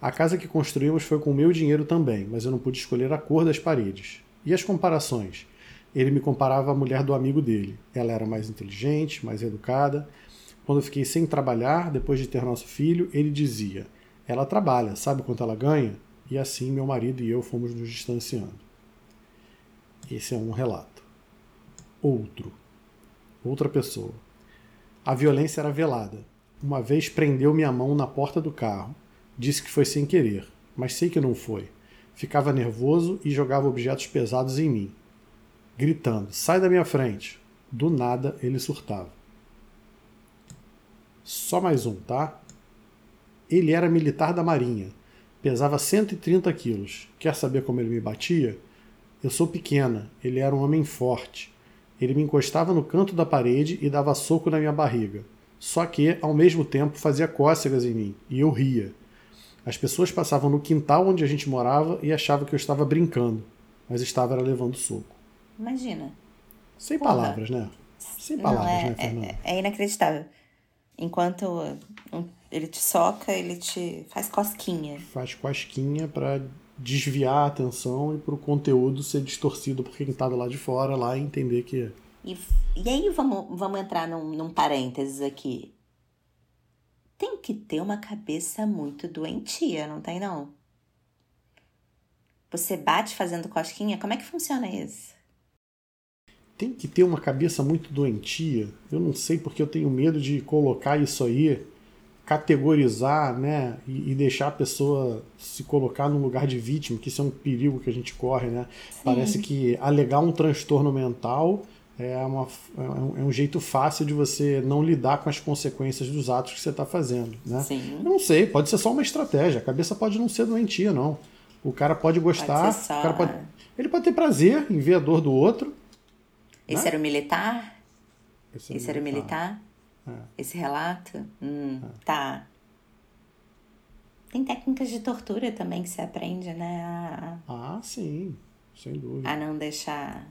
A casa que construímos foi com o meu dinheiro também, mas eu não pude escolher a cor das paredes. E as comparações? Ele me comparava à mulher do amigo dele. Ela era mais inteligente, mais educada. Quando eu fiquei sem trabalhar, depois de ter nosso filho, ele dizia: Ela trabalha, sabe quanto ela ganha? E assim meu marido e eu fomos nos distanciando. Esse é um relato. Outro. Outra pessoa. A violência era velada. Uma vez prendeu minha mão na porta do carro. Disse que foi sem querer, mas sei que não foi. Ficava nervoso e jogava objetos pesados em mim, gritando: Sai da minha frente! Do nada ele surtava. Só mais um, tá? Ele era militar da Marinha, pesava 130 quilos. Quer saber como ele me batia? Eu sou pequena, ele era um homem forte. Ele me encostava no canto da parede e dava soco na minha barriga. Só que, ao mesmo tempo, fazia cócegas em mim, e eu ria. As pessoas passavam no quintal onde a gente morava e achavam que eu estava brincando, mas estava levando soco. Imagina. Sem Porra. palavras, né? Sem Não, palavras, é, né, Fernanda? é, é inacreditável. Enquanto um, ele te soca, ele te faz cosquinha. Faz cosquinha pra desviar a atenção e pro conteúdo ser distorcido por quem tá do lado de fora lá e entender que E, e aí vamos, vamos entrar num, num parênteses aqui. Tem que ter uma cabeça muito doentia, não tem não? Você bate fazendo cosquinha? Como é que funciona isso? tem que ter uma cabeça muito doentia. Eu não sei porque eu tenho medo de colocar isso aí, categorizar, né, e, e deixar a pessoa se colocar num lugar de vítima, que isso é um perigo que a gente corre, né? Parece que alegar um transtorno mental é, uma, é um- é jeito fácil de você não lidar com as consequências dos atos que você está fazendo, né? Sim. Eu não sei, pode ser só uma estratégia. A cabeça pode não ser doentia, não. O cara pode gostar, ser só- cara pode, ele pode ter prazer em ver a dor do outro. Esse Né? era o militar? Esse Esse era o militar? É. Esse relato? Hum, tá. Tem técnicas de tortura também que você aprende, né? A, Ah, sim, sem dúvida. a não deixar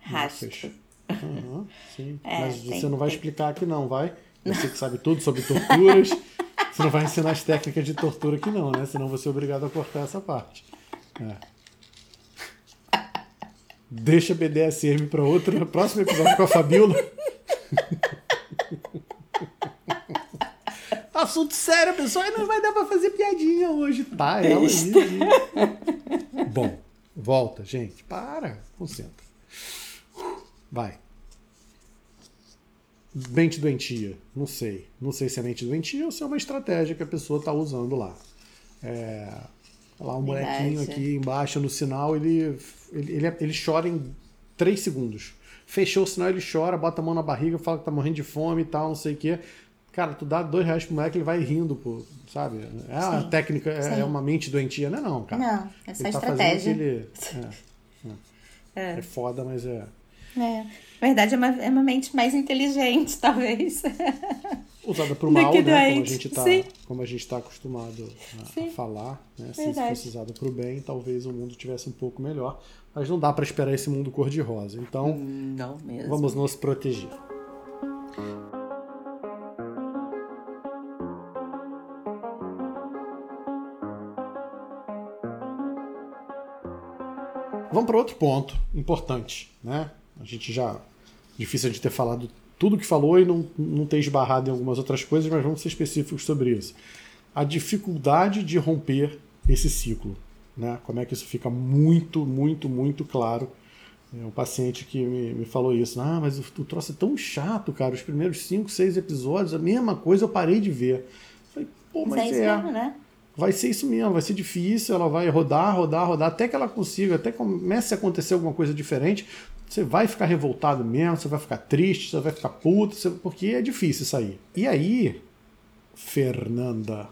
rastro. Aham, sim. É, Mas tem- você não vai tem- explicar aqui não, vai? Você que sabe tudo sobre torturas. você não vai ensinar as técnicas de tortura aqui não, né? Senão você é obrigado a cortar essa parte. É. Deixa BDSM para outro próximo episódio com a Fabiola. Assunto sério, pessoal. E não vai dar pra fazer piadinha hoje. Tá, ela aí. Bom, volta, gente. Para. Concentra. Vai. Mente doentia. Não sei. Não sei se é mente doentia ou se é uma estratégia que a pessoa tá usando lá. É, olha lá, um Verdade. molequinho aqui embaixo no sinal, ele, ele, ele, ele chora em 3 segundos. Fechou o sinal, ele chora, bota a mão na barriga, fala que tá morrendo de fome e tal, não sei o quê. Cara, tu dá dois reais pro moleque, ele vai rindo, pô, sabe? É uma Sim. técnica, é, é uma mente doentia, não é não, cara. Não, é só ele tá estratégia. o. É, é. é foda, mas é... É. Na verdade, é uma, é uma mente mais inteligente, talvez. usada pro Do mal, né? Como a gente tá, como a gente tá acostumado a, a falar, né? Se fosse usado pro bem, talvez o mundo tivesse um pouco melhor, mas não dá pra esperar esse mundo cor-de-rosa. Então, vamos nos proteger. Vamos para outro ponto importante, né? A gente já difícil gente ter falado tudo que falou e não, não ter esbarrado em algumas outras coisas, mas vamos ser específicos sobre isso. A dificuldade de romper esse ciclo, né? Como é que isso fica muito, muito, muito claro. É um paciente que me, me falou isso. Ah, mas o, o troço é tão chato, cara. Os primeiros cinco, seis episódios, a mesma coisa eu parei de ver. Falei, pô, Mas é isso é mesmo, né? vai ser isso mesmo, vai ser difícil, ela vai rodar, rodar, rodar, até que ela consiga, até que comece a acontecer alguma coisa diferente, você vai ficar revoltado mesmo, você vai ficar triste, você vai ficar puto, você- porque é difícil sair. E aí, Fernanda,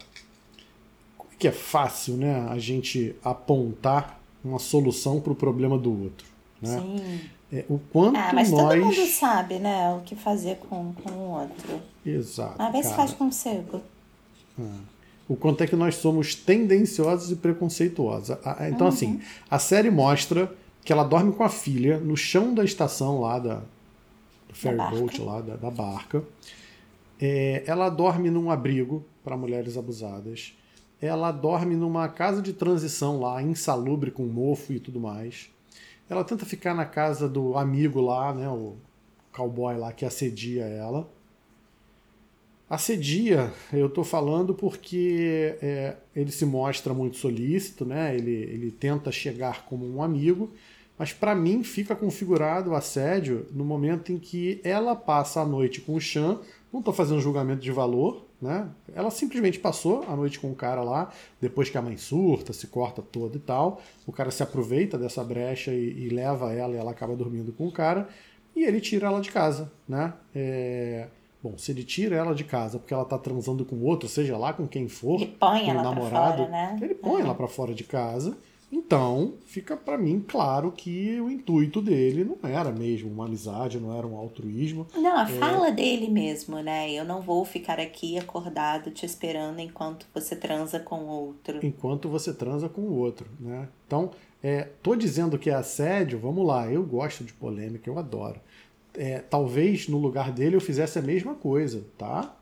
que é fácil, né, a gente apontar uma solução para o problema do outro, né? Sim. É, o quanto Ah, mas nós... todo mundo sabe, né? O que fazer com, com o outro. Exato, Mas vê se cara. faz consigo. o quanto é que nós somos tendenciosos e preconceituosos. A- a- Então, assim, a série mostra que ela dorme com a filha no chão da estação lá da do ferry barca. boat, lá da, da barca. É, ela dorme num abrigo para mulheres abusadas. Ela dorme numa casa de transição lá, insalubre, com mofo e tudo mais. Ela tenta ficar na casa do amigo lá, né, o cowboy lá que assedia ela. Assedia, eu tô falando porque é, ele se mostra muito solícito, né? Ele, ele tenta chegar como um amigo, mas para mim fica configurado o assédio no momento em que ela passa a noite com o Chan. Não tô fazendo julgamento de valor, né? Ela simplesmente passou a noite com o cara lá, depois que a mãe surta, se corta toda e tal. O cara se aproveita dessa brecha e, e leva ela e ela acaba dormindo com o cara. E ele tira ela de casa, né? É, Bom, se ele tira ela de casa porque ela tá transando com outro, seja lá com quem for, Ele põe com ela namorado, fora, né? ele põe É. ela pra fora de casa. Então, fica pra mim claro que o intuito dele não era mesmo uma amizade, não era um altruísmo. Não, É. a fala dele mesmo, né? Eu não vou ficar aqui acordado te esperando enquanto você transa com outro. enquanto você transa com o outro, né? Então, é, tô dizendo que é assédio, vamos lá, eu gosto de polêmica, eu adoro. É, talvez no lugar dele eu fizesse a mesma coisa, tá?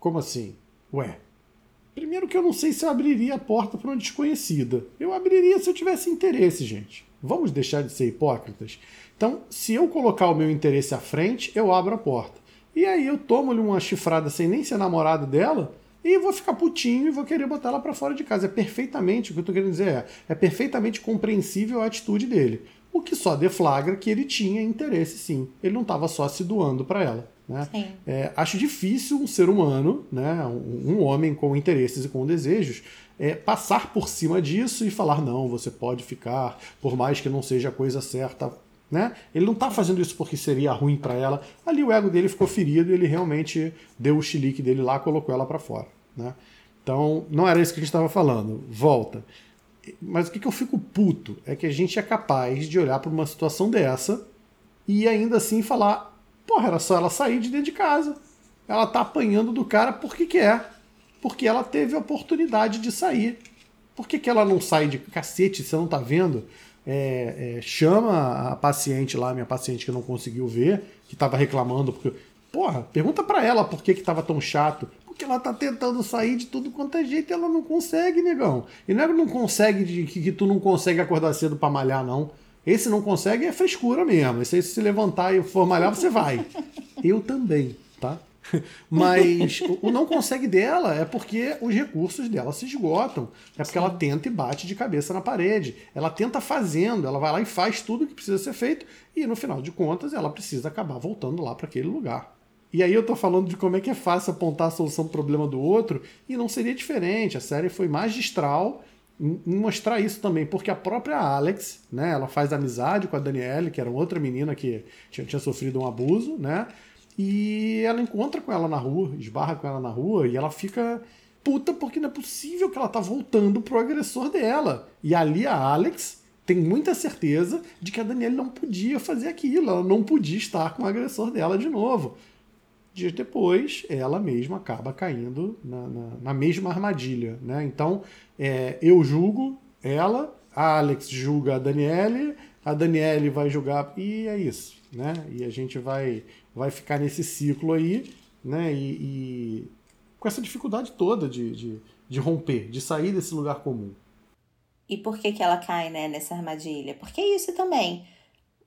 Como assim? Ué, primeiro que eu não sei se eu abriria a porta para uma desconhecida. Eu abriria se eu tivesse interesse, gente. Vamos deixar de ser hipócritas? Então, se eu colocar o meu interesse à frente, eu abro a porta. E aí eu tomo-lhe uma chifrada sem nem ser namorado dela e vou ficar putinho e vou querer botar ela para fora de casa. É perfeitamente, o que eu tô querendo dizer é, é perfeitamente compreensível a atitude dele. O que só deflagra que ele tinha interesse sim. Ele não estava só se doando para ela. Né? É, acho difícil um ser humano, né, um, um homem com interesses e com desejos, é, passar por cima disso e falar: não, você pode ficar, por mais que não seja a coisa certa. Né? Ele não está fazendo isso porque seria ruim para ela. Ali o ego dele ficou ferido e ele realmente deu o chilique dele lá, colocou ela para fora. Né? Então, não era isso que a gente estava falando. Volta. Mas o que, que eu fico puto é que a gente é capaz de olhar para uma situação dessa e ainda assim falar: porra, era só ela sair de dentro de casa. Ela tá apanhando do cara porque quer. Porque ela teve a oportunidade de sair. Por que, que ela não sai de cacete, você não tá vendo? É, é, chama a paciente lá, minha paciente que não conseguiu ver, que tava reclamando, porque. Porra, pergunta pra ela por que, que tava tão chato. Porque ela tá tentando sair de tudo quanto é jeito e ela não consegue, negão. E não é que não consegue de que, que tu não consegue acordar cedo pra malhar, não. Esse não consegue é frescura mesmo. Esse aí, se levantar e for malhar, você vai. Eu também, tá? Mas o- não consegue dela é porque os recursos dela se esgotam. É porque ela tenta e bate de cabeça na parede. Ela tenta fazendo, ela vai lá e faz tudo que precisa ser feito. E no final de contas, ela precisa acabar voltando lá para aquele lugar. E aí eu tô falando de como é que é fácil apontar a solução pro problema do outro, e não seria diferente. A série foi magistral mostrar isso também, porque a própria Alex, né, ela faz amizade com a Danielle, que era outra menina que tinha, tinha sofrido um abuso, né? E ela encontra com ela na rua, esbarra com ela na rua, e ela fica puta porque não é possível que ela tá voltando pro agressor dela. E ali a Alex tem muita certeza de que a Danielle não podia fazer aquilo, ela não podia estar com o agressor dela de novo. Dias depois, ela mesma acaba caindo na, na, na mesma armadilha. Né? Então, é, eu julgo ela, a Alex julga a Daniele, a Daniele vai julgar. E é isso. Né? E a gente vai, vai ficar nesse ciclo aí, né? E, e com essa dificuldade toda de, de, de romper, de sair desse lugar comum. E por que, que ela cai né, nessa armadilha? Porque é isso também.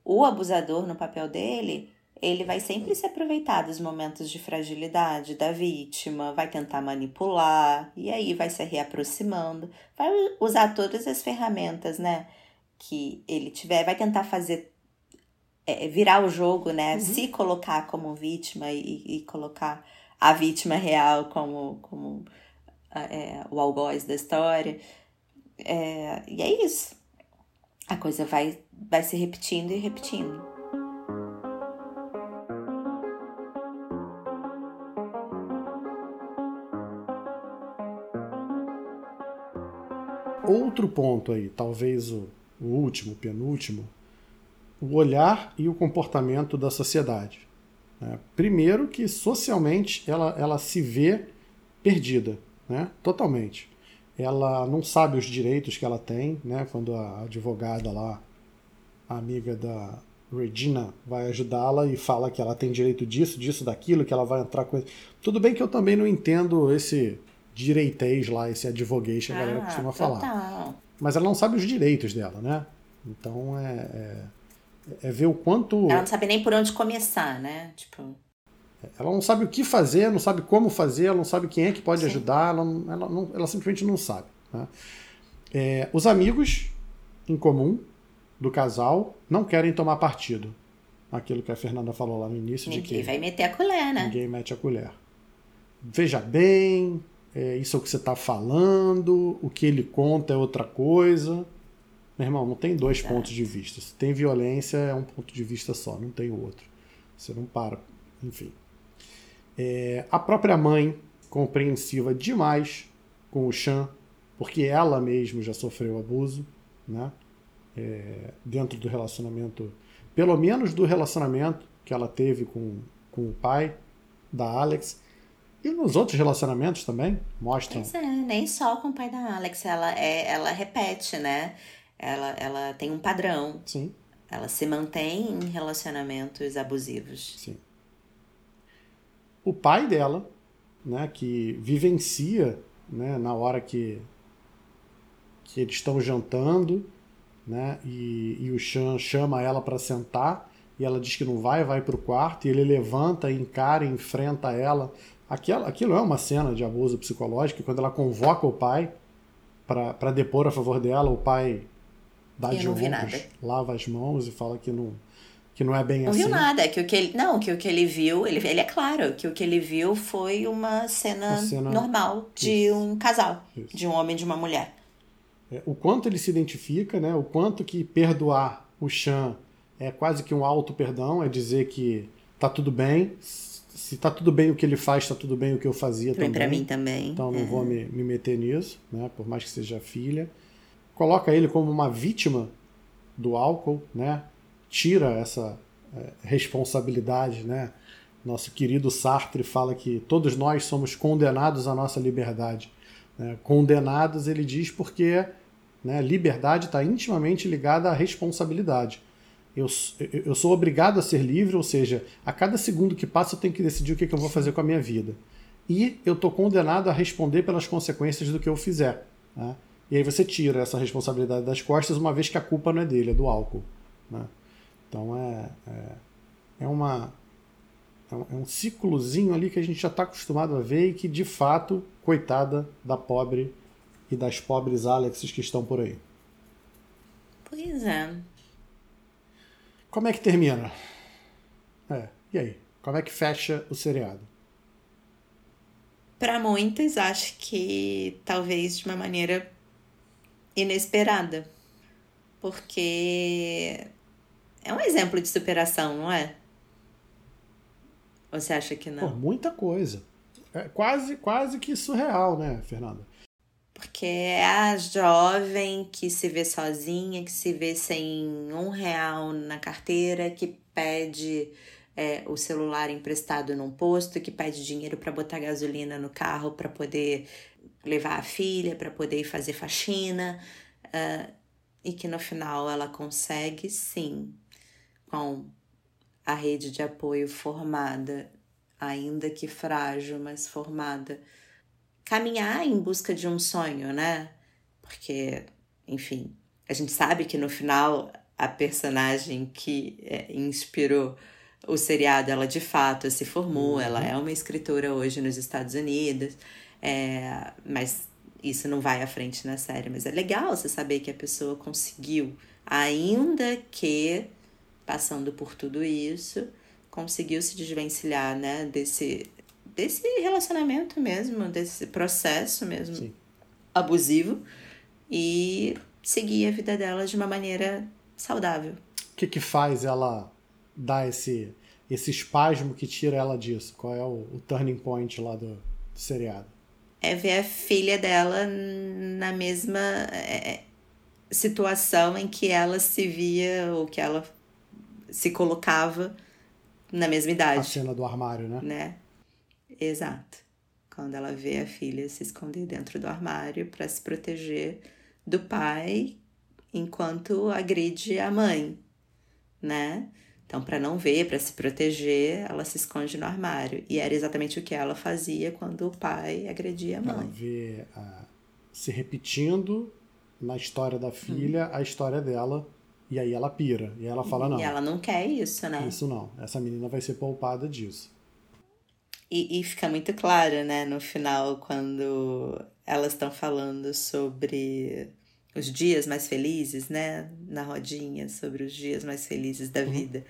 O abusador, no papel dele, ele vai sempre se aproveitar dos momentos de fragilidade da vítima, vai tentar manipular, e aí vai se reaproximando, vai usar todas as ferramentas, né? Que ele tiver, vai tentar fazer. é, virar o jogo, né? Se colocar como vítima e, e colocar a vítima real como, como é, o algoz da história. É, e é isso. A coisa vai, vai se repetindo e repetindo. Outro ponto aí, talvez o, o último, penúltimo, o olhar e o comportamento da sociedade. né? Primeiro que socialmente ela, ela se vê perdida, né? totalmente. Ela não sabe os direitos que ela tem, né? quando a advogada lá, a amiga da Regina, vai ajudá-la e fala que ela tem direito disso, disso, daquilo, que ela vai entrar com... Tudo bem que eu também não entendo esse direitês lá, esse advoguês que a galera costuma falar. Ah, total. Mas ela não sabe os direitos dela, né? Então é, é, é ver o quanto. Ela não sabe nem por onde começar, né? Tipo, Ela não sabe o que fazer, não sabe como fazer, ela não sabe quem é que pode Sim. ajudar, ela, ela, não- ela simplesmente não sabe. né? É, os amigos em comum do casal não querem tomar partido. Aquilo que a Fernanda falou lá no início de ninguém que vai meter a colher, né? ninguém mete a colher. Veja bem, é, isso é o que você está falando, o que ele conta é outra coisa. Meu irmão, não tem dois pontos de vista. Se tem violência, é um ponto de vista só, não tem outro. Você não para, enfim. É, a própria mãe, compreensiva demais com o Chan, porque ela mesma já sofreu abuso, né? É, dentro do relacionamento, pelo menos do relacionamento que ela teve com, com o pai da Alex. E nos outros relacionamentos também mostram. Pois é, nem só com o pai da Alex, ela, é, ela repete, né? Ela, ela tem um padrão. Sim, Ela se mantém em relacionamentos abusivos. sim. O pai dela, né, que vivencia, né, na hora que, que eles estão jantando, né, e, e o Chan chama ela para sentar, e ela diz que não vai, vai para o quarto, e ele levanta, encara, e enfrenta ela. Aquilo, aquilo é uma cena de abuso psicológico, e quando ela convoca o pai para depor a favor dela, o pai dá Eu de não ombros, lava as mãos e fala que não, que não é bem Não assim. viu nada, que o que ele. Não, que o que ele viu, ele, ele é claro, que o que ele viu foi uma cena, Uma cena- normal de Isso. um casal, Isso. de um homem e de uma mulher. É, o quanto ele se identifica, né? O quanto que perdoar o Chan é quase que um auto-perdão, é dizer que tá tudo bem, se tá tudo bem o que ele faz, tá tudo bem o que eu fazia Também pra mim também. Então não é. vou me, me meter nisso, né? Por mais que seja filha. Coloca ele como uma vítima do álcool, né? Tira essa é, responsabilidade, né? Nosso querido Sartre fala que todos nós somos condenados à nossa liberdade. né? Condenados, ele diz, porque né, liberdade está intimamente ligada à responsabilidade. Eu, eu- sou obrigado a ser livre, ou seja, a cada segundo que passa eu tenho que decidir o que, que eu vou fazer com a minha vida. E eu estou condenado a responder pelas consequências do que eu fizer. né? E aí você tira essa responsabilidade das costas, uma vez que a culpa não é dele, é do álcool. né? Então é, é, é uma, é um, é um ciclozinho ali que a gente já está acostumado a ver e que, de fato, coitada da pobre e das pobres Alexes que estão por aí. Pois é. Como é que termina? É, e aí? Como é que fecha o seriado? Para muitos, acho que talvez de uma maneira inesperada. Porque é um exemplo de superação, não é? Ou você acha que Pô, não? muita coisa. É quase, quase que surreal, né, Fernanda? Porque é a jovem que se vê sozinha, que se vê sem um real na carteira, que pede é, o celular emprestado num posto, que pede dinheiro para botar gasolina no carro para poder levar a filha, para poder ir fazer faxina, ah, e que no final ela consegue sim, com a rede de apoio formada, ainda que frágil, mas formada, caminhar em busca de um sonho, né? Porque, enfim, a gente sabe que no final a personagem que é, inspirou o seriado, ela de fato se formou, ela é uma escritora hoje nos Estados Unidos, é, mas isso não vai à frente na série. Mas é legal você saber que a pessoa conseguiu, ainda que passando por tudo isso, conseguiu se desvencilhar, né, desse, desse relacionamento mesmo, desse processo mesmo Sim. abusivo e seguir a vida dela de uma maneira saudável. O que, que faz ela dar esse, esse espasmo que tira ela disso? Qual é o, o turning point lá do, do seriado? É ver a filha dela na mesma é, situação em que ela se via ou que ela se colocava na mesma A idade. cena do armário, né? né? Exato. Quando ela vê a filha se esconder dentro do armário para se proteger do pai enquanto agride a mãe, né? Então, para não ver, para se proteger, ela se esconde no armário. E era exatamente o que ela fazia quando o pai agredia a Ela mãe. vê ah, se repetindo na história da filha a história dela, e aí ela pira. E ela fala: não, E ela não quer isso, né? isso não, essa menina vai ser poupada disso. E, e fica muito claro, né, no final, quando elas estão falando sobre os dias mais felizes, né, na rodinha, sobre os dias mais felizes da vida.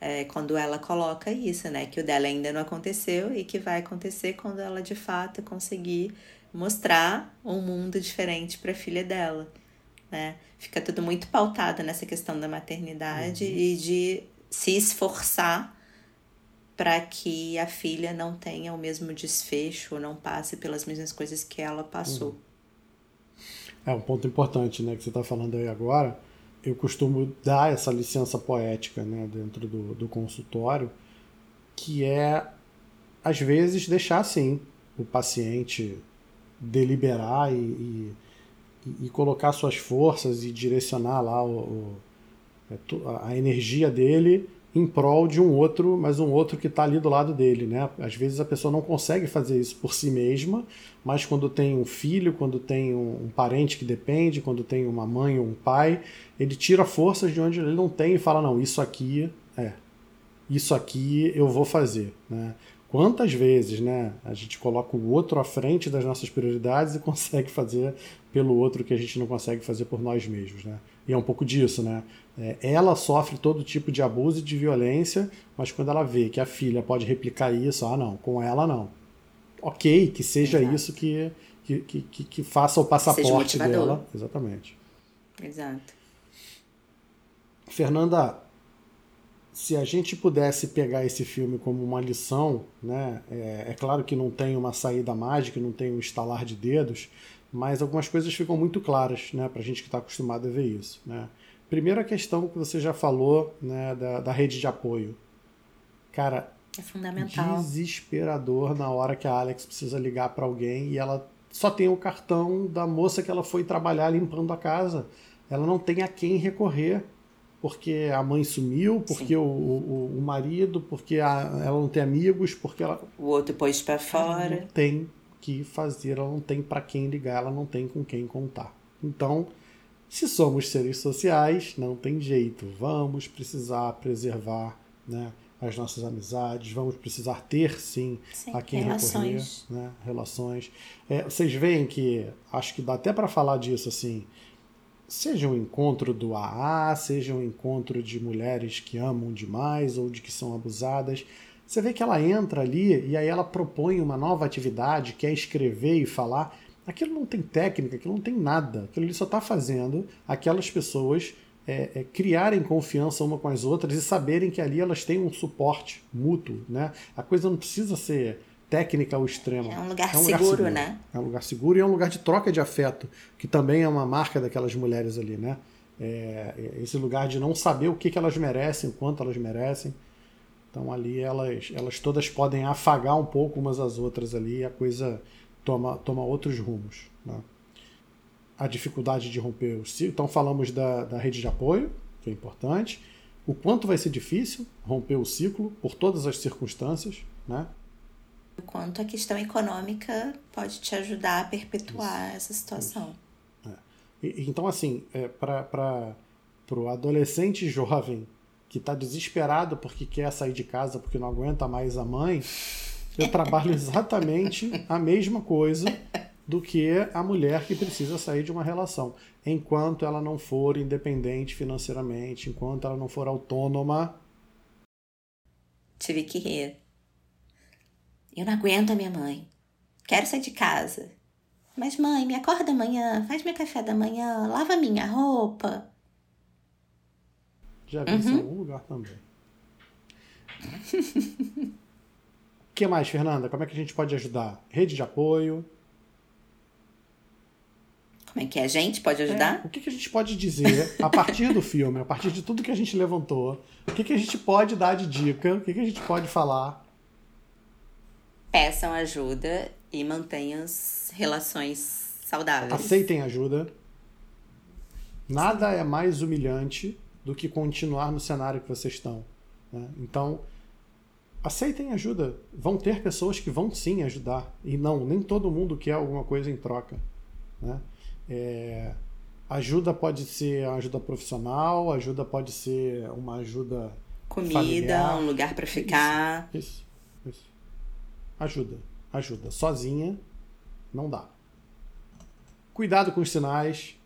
É, quando ela coloca isso, né, que o dela ainda não aconteceu e que vai acontecer quando ela de fato conseguir mostrar um mundo diferente para a filha dela, né? Fica tudo muito pautado nessa questão da maternidade e de se esforçar para que a filha não tenha o mesmo desfecho não passe pelas mesmas coisas que ela passou. É um ponto importante, né, que você está falando aí agora. Eu costumo dar essa licença poética, né, dentro do, do consultório, que é às vezes deixar sim o paciente deliberar e, e, e colocar suas forças e direcionar lá o, o- é a energia dele em prol de um outro, mas um outro que está ali do lado dele, né? Às vezes a pessoa não consegue fazer isso por si mesma, mas quando tem um filho, quando tem um, parente que depende, quando tem uma mãe ou um pai, ele tira forças de onde ele não tem e fala não, isso aqui é, isso aqui eu vou fazer, né? Quantas vezes, né, a gente coloca o outro à frente das nossas prioridades e consegue fazer pelo outro que a gente não consegue fazer por nós mesmos, né? E é um pouco disso, né? É, ela sofre todo tipo de abuso e de violência, mas quando ela vê que a filha pode replicar isso, ah, não, com ela não. Ok, que seja Exato. isso que, que, que, que- que faça o passaporte dela. Exatamente. Exato. Fernanda, se a gente pudesse pegar esse filme como uma lição, né? É, é claro que não tem uma saída mágica, não tem um estalar de dedos, mas algumas coisas ficam muito claras, né? Para a gente que está acostumado a ver isso, né? Primeira questão que você já falou, né? Da, da rede de apoio. Cara, É fundamental. desesperador na hora que a Alex precisa ligar para alguém e ela só tem o cartão da moça que ela foi trabalhar limpando a casa. Ela não tem a quem recorrer. Porque a mãe sumiu, porque o, o, o marido, porque a- ela não tem amigos, porque ela O outro pôs pra fora. não tem que fazer, ela não tem para quem ligar, ela não tem com quem contar. Então, se somos seres sociais, não tem jeito. Vamos precisar preservar né, as nossas amizades, vamos precisar ter sim Sim, a quem relações. recorrer, né, relações. É, vocês veem que acho que dá até para falar disso assim. Seja um encontro do AA, seja um encontro de mulheres que amam demais ou de que são abusadas. Você vê que ela entra ali e aí ela propõe uma nova atividade, quer escrever e falar. Aquilo não tem técnica, aquilo não tem nada. Aquilo ali só está fazendo aquelas pessoas é, é, criarem confiança uma com as outras e saberem que ali elas têm um suporte mútuo. Né? A coisa não precisa ser técnica ao extremo. É um lugar seguro, né? É um lugar seguro e é um lugar de troca de afeto, que também é uma marca daquelas mulheres ali, né? É, é esse lugar de não saber o que, que elas merecem, o quanto elas merecem. Então ali elas, elas todas podem afagar um pouco umas às outras ali e a coisa toma, toma outros rumos. Né? A dificuldade de romper o ciclo. Então falamos da, da rede de apoio, que é importante. O quanto vai ser difícil romper o ciclo por todas as circunstâncias, né? O quanto a questão econômica pode te ajudar a perpetuar essa situação. E- Então, assim, é, para o adolescente jovem que está desesperado porque quer sair de casa porque não aguenta mais a mãe, eu trabalho exatamente a mesma coisa do que a mulher que precisa sair de uma relação. Enquanto ela não for independente financeiramente, enquanto ela não for autônoma, Tive que rir. Eu não aguento a minha mãe. Quero sair de casa. Mas, mãe, me acorda amanhã, faz meu café da manhã, lava minha roupa. já vi isso em algum lugar também. O que mais, Fernanda? Como é que a gente pode ajudar? Rede de apoio, Como é que a gente pode ajudar? O que, que a gente pode dizer a partir do filme, a partir de tudo que a gente levantou? O que, que a gente pode dar de dica? O que, que a gente pode falar? Peçam ajuda e mantenham as relações saudáveis. Aceitem ajuda. Nada é mais humilhante do que continuar no cenário que vocês estão. né? Então, aceitem ajuda. Vão ter pessoas que vão sim ajudar. E não, nem todo mundo quer alguma coisa em troca. né? É, ajuda pode ser ajuda profissional, ajuda pode ser uma ajuda Comida, familiar. um lugar pra ficar. Isso, isso. Ajuda, ajuda. Sozinha não dá. Cuidado com os sinais.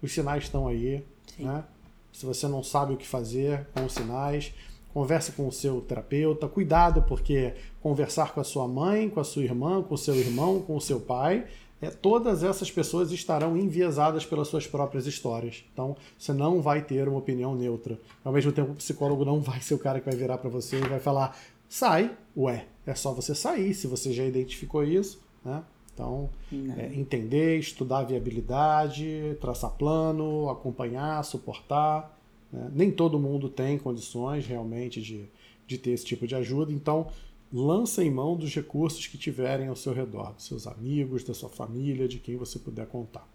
Os sinais estão aí, né? Se você não sabe o que fazer com os sinais, converse com o seu terapeuta. Cuidado, porque conversar com a sua mãe, com a sua irmã, com o seu irmão, com o seu pai, é, todas essas pessoas estarão enviesadas pelas suas próprias histórias. Então, você não vai ter uma opinião neutra. Ao mesmo tempo, o psicólogo não vai ser o cara que vai virar para você e vai falar: sai, ué, é só você sair, se você já identificou isso, né? Então, é, entender, estudar a viabilidade, traçar plano, acompanhar, suportar. Né? Nem todo mundo tem condições realmente de, de ter esse tipo de ajuda, então lança em mão dos recursos que tiverem ao seu redor, dos seus amigos, da sua família, de quem você puder contar.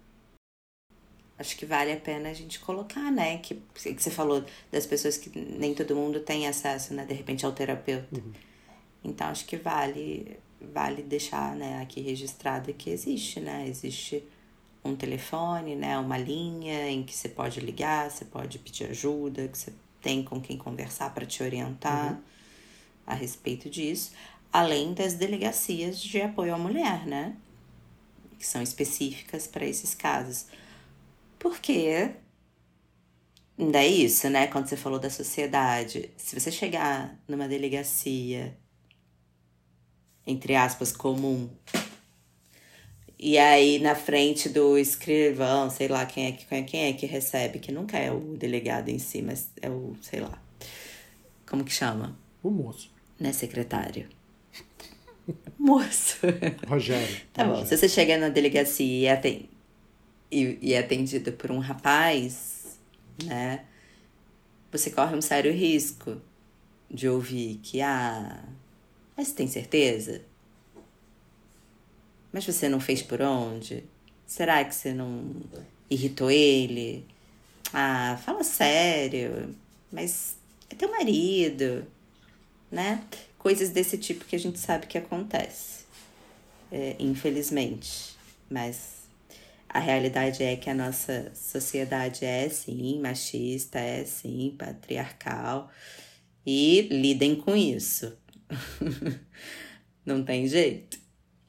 Acho que vale a pena a gente colocar, né? Que, que você falou das pessoas que nem todo mundo tem acesso, né? De repente ao terapeuta. Então acho que vale vale deixar, né, aqui registrado que existe, né? Existe um telefone, né, uma linha em que você pode ligar, você pode pedir ajuda, que você tem com quem conversar para te orientar a respeito disso, além das delegacias de apoio à mulher, né? Que são específicas para esses casos. Porque ainda é isso, né? Quando você falou da sociedade, se você chegar numa delegacia entre aspas comum e aí na frente do escrivão, sei lá quem é que quem é que recebe, que nunca é o delegado em si, mas é o, sei lá. Como que chama? O moço, Né, secretário? Moço. Rogério. Tá bom, Rogério. se você chega na delegacia e é, aten- e- e é atendido por um rapaz, né? Você corre um sério risco de ouvir que, ah, mas você tem certeza? Mas você não fez por onde? Será que você não irritou ele? Ah, fala sério, mas é teu marido, né? Coisas desse tipo que a gente sabe que acontece é, infelizmente. Mas a realidade é que a nossa sociedade é sim machista, é sim patriarcal e lidem com isso. Não tem jeito.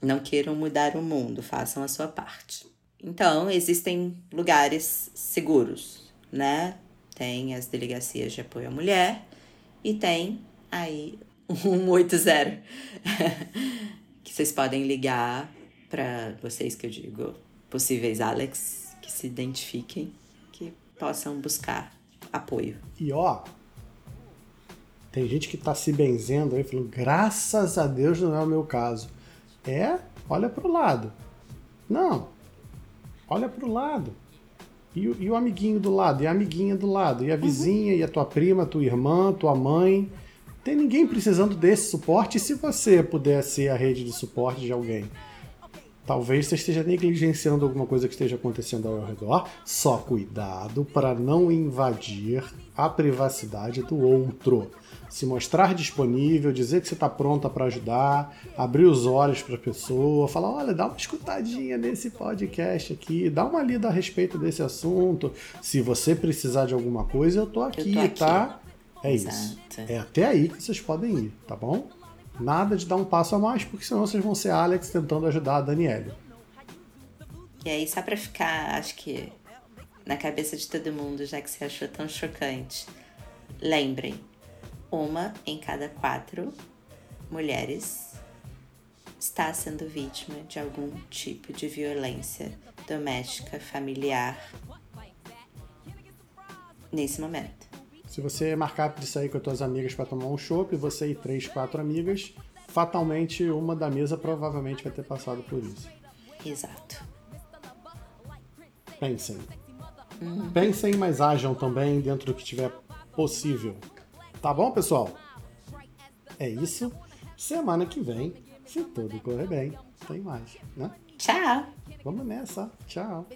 Não queiram mudar o mundo, façam a sua parte. Então, existem lugares seguros, né? Tem as delegacias de apoio à mulher e tem aí o 180 que vocês podem ligar para vocês que eu digo possíveis Alex que se identifiquem, que possam buscar apoio. E ó, tem gente que tá se benzendo aí, falando, graças a Deus não é o meu caso. É, olha pro lado. Não, olha pro lado. E, o- e o amiguinho do lado, e a amiguinha do lado, e a vizinha, e a tua prima, tua irmã, tua mãe. Tem ninguém precisando desse suporte, e se você puder ser a rede de suporte de alguém? Talvez você esteja negligenciando alguma coisa que esteja acontecendo ao redor. Só cuidado para não invadir a privacidade do outro. Se mostrar disponível, dizer que você está pronta para ajudar, abrir os olhos para a pessoa, falar: olha, dá uma escutadinha nesse podcast aqui, dá uma lida a respeito desse assunto. Se você precisar de alguma coisa, eu tô aqui, tô aqui. tá? É Exato. isso. É até aí que vocês podem ir, tá bom? Nada de dar um passo a mais, porque senão vocês vão ser Alex tentando ajudar a Daniele. E aí, só pra ficar, acho que na cabeça de todo mundo, já que você achou tão chocante, lembrem: uma em cada quatro mulheres está sendo vítima de algum tipo de violência doméstica, familiar nesse momento. Se você marcar de sair com as tuas amigas para tomar um chopp, você e três, quatro amigas, fatalmente uma da mesa provavelmente vai ter passado por isso. Exato. Pensem. Pensem, mas ajam também dentro do que tiver possível. Tá bom, pessoal? É isso. Semana que vem, se tudo correr bem, tem mais, né? Tchau! Vamos nessa. Tchau.